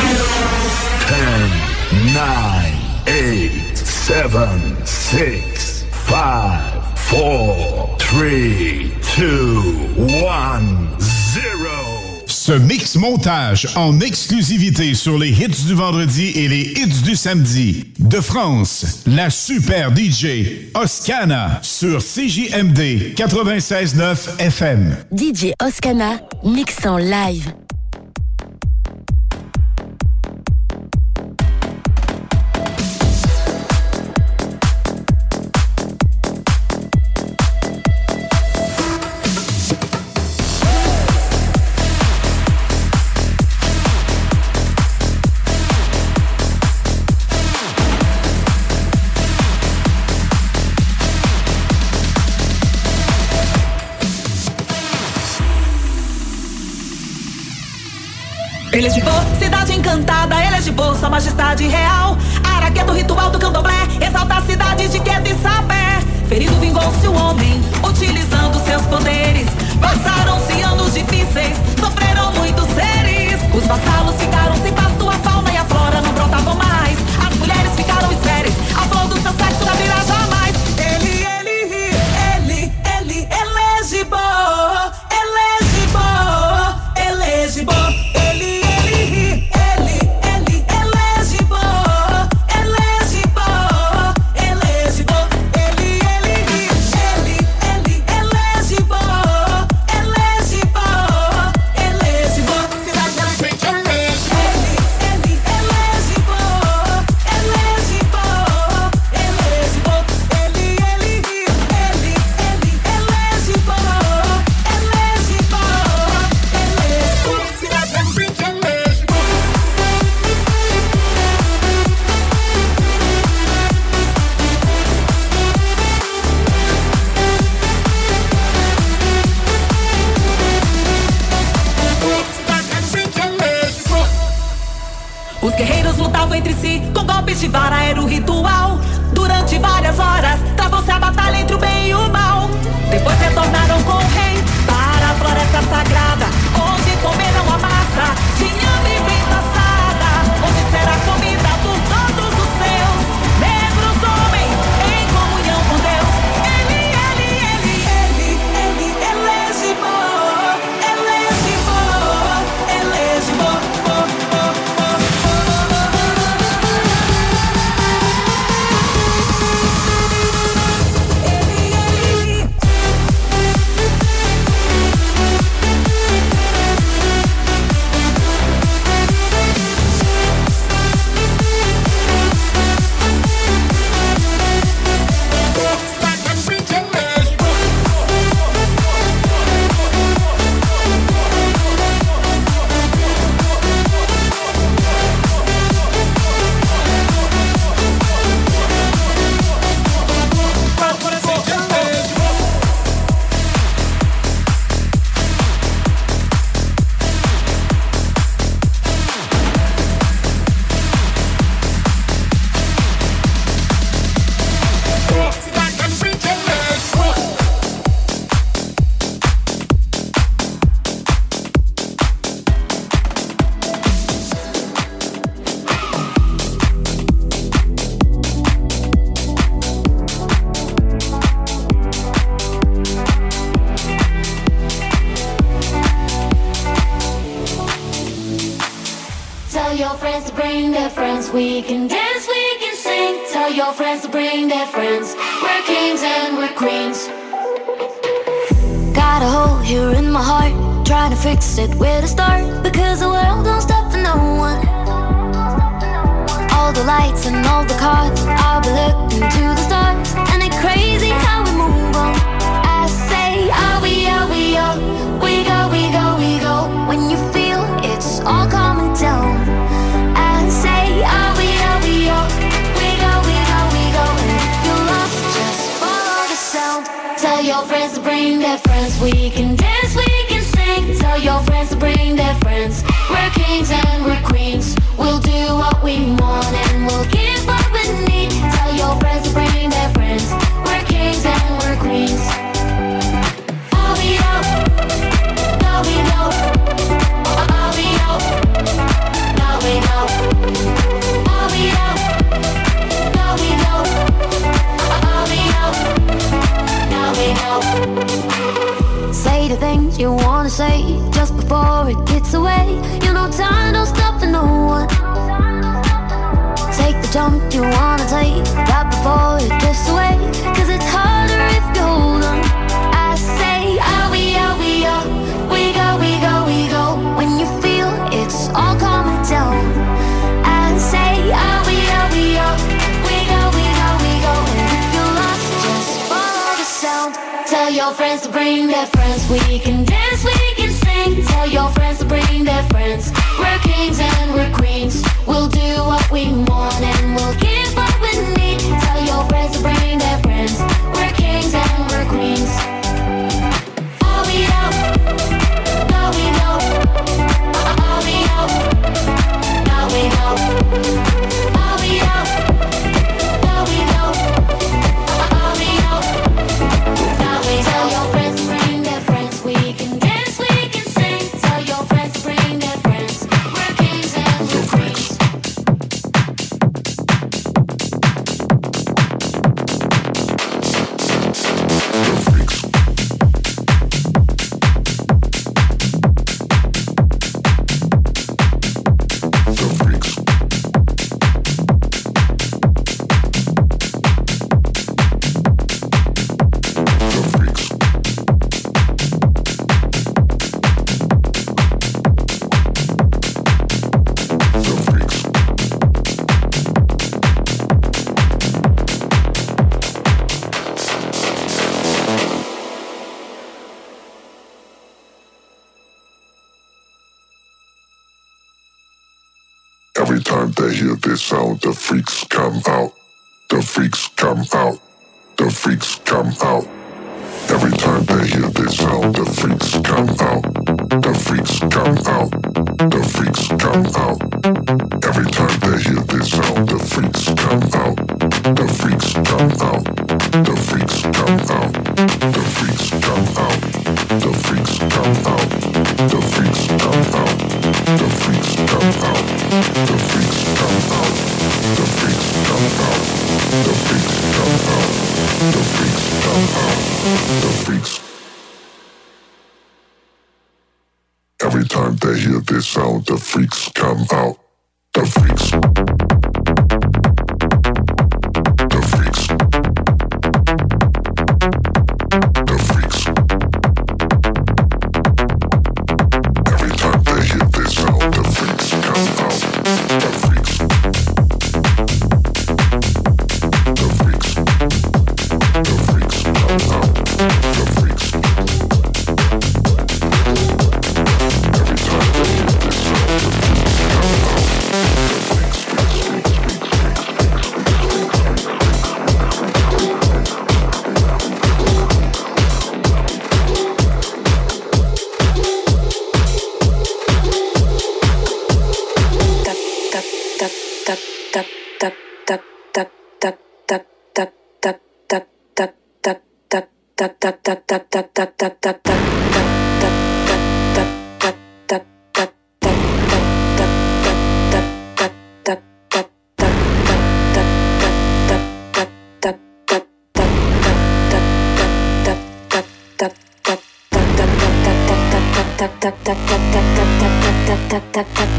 9, 8, 7, 6, 5, 4, 3, 2, 1, 0. Ce mix montage en exclusivité sur les hits du vendredi et les hits du samedi. De France, la super DJ Oscana sur CJMD 96.9 FM. DJ Oscana, mix en live. Ele é de boa, cidade encantada, ele é de boa, sua majestade real. Araqueto, ritual do candomblé, exalta a cidade de Quedo e Sapé. Ferido vingou-se o homem, utilizando seus poderes. Passaram-se anos difíceis, sofreram muitos seres. Os vassalos ficaram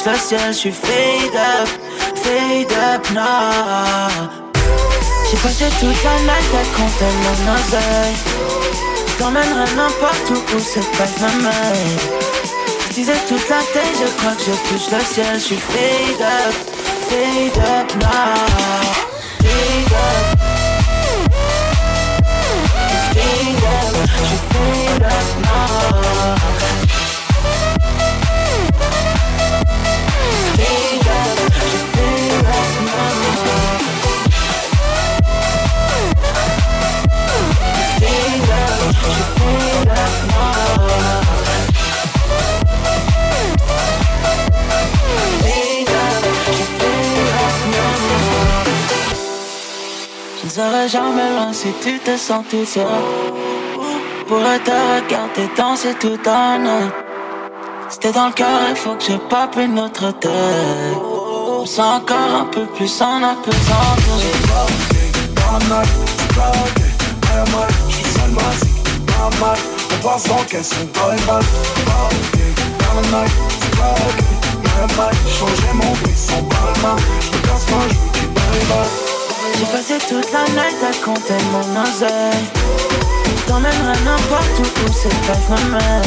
touche le ciel. Je suis fade up, fade up now. J'ai passé toute la night à compter mon oseille. T'emmènerai n'importe où où cette life m'amène. Je disais toute la tête, je crois que je touche le ciel. Je suis fade up, fade up now. Fade up. Fade up, je fade up now. Serai jamais loin si tu te sens tout seul. Pourrais te regarder danser tout night. C'était dans le cœur, il faut que je pape une autre tête. Je me sens encore un peu plus en je on on changer mon bruit sans balma, je casse balles. J'ai passé toute la night à compter mon oseille. T'emmènerai n'importe où où life m'amène.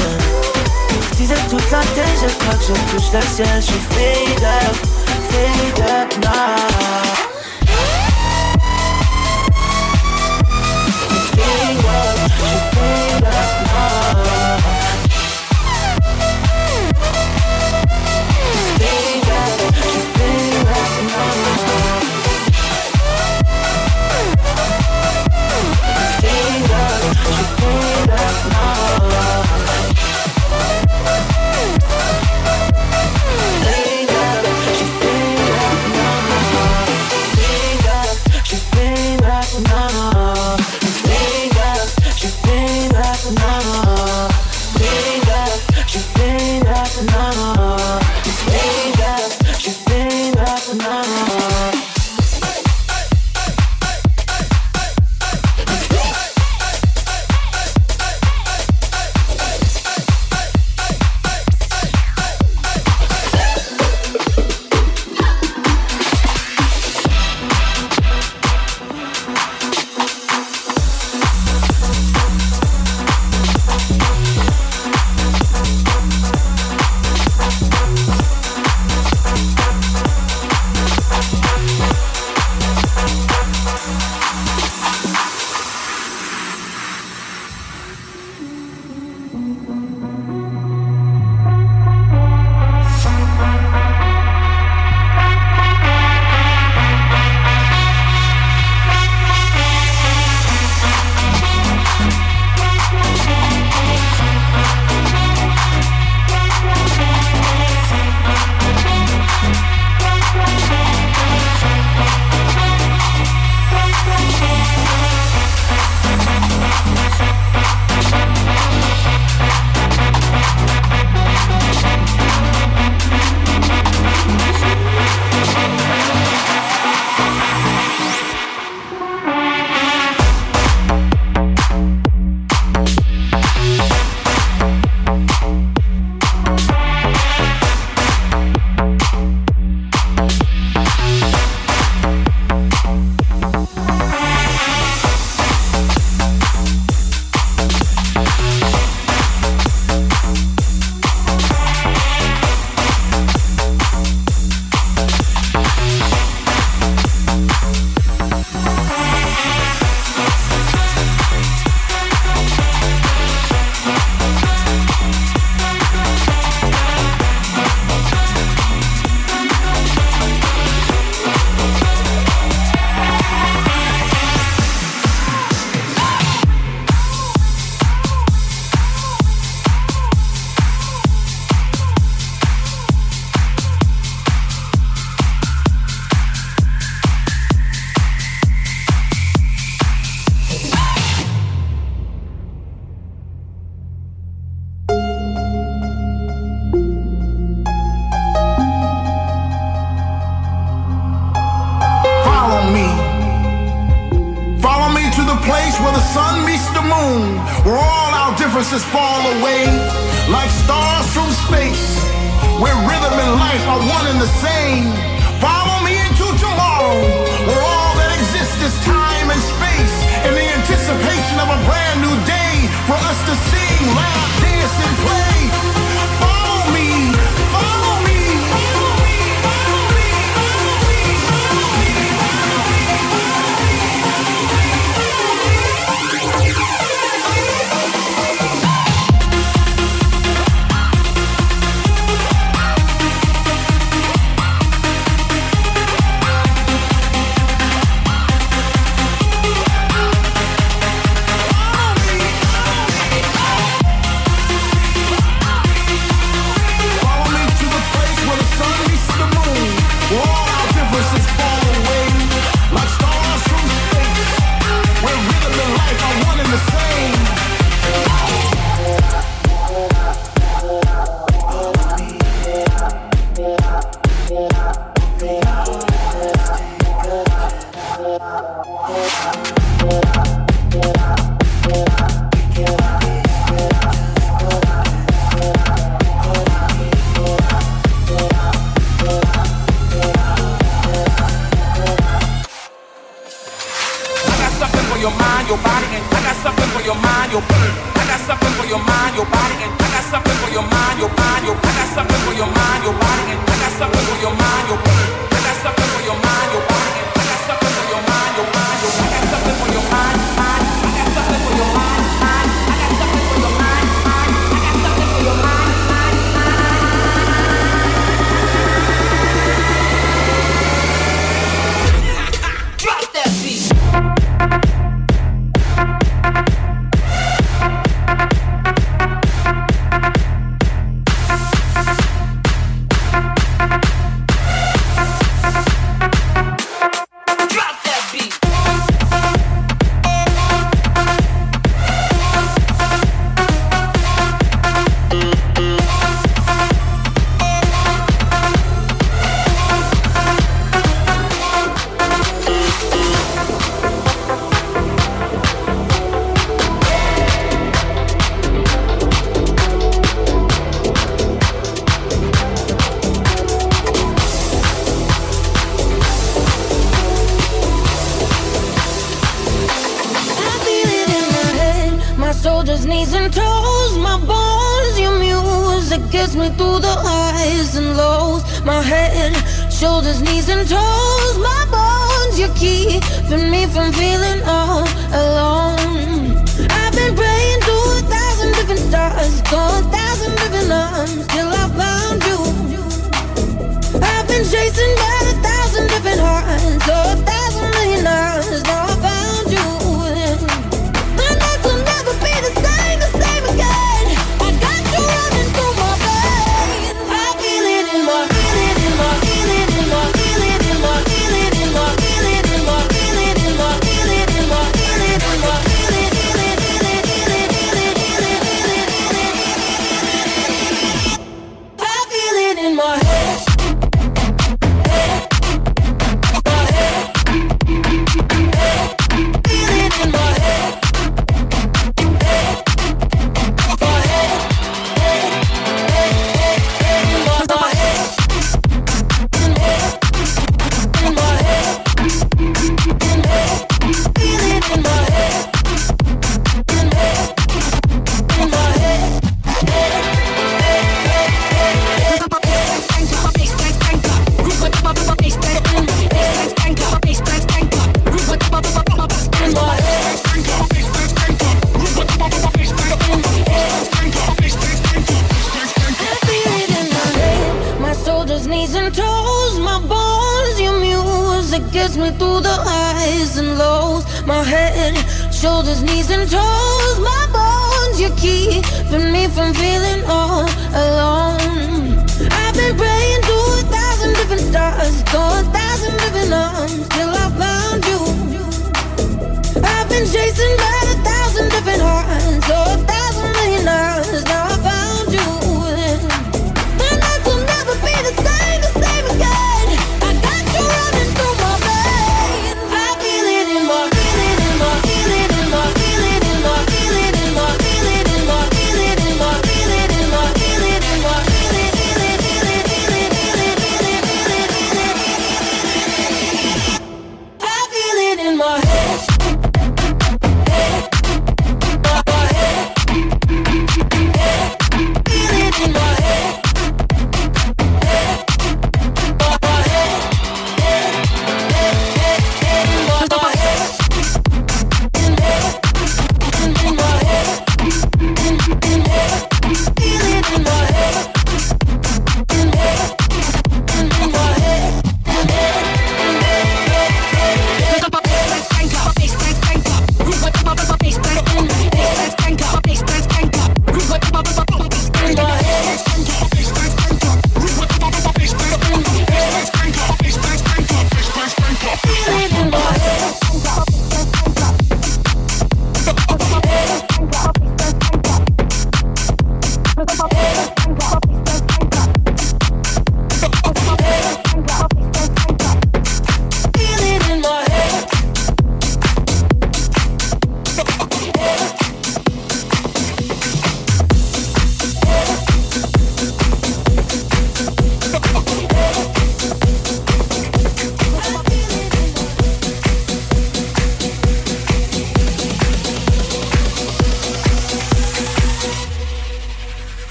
Je disais toute la tête, je crois que je touche le ciel. Je suis fade up, fade up.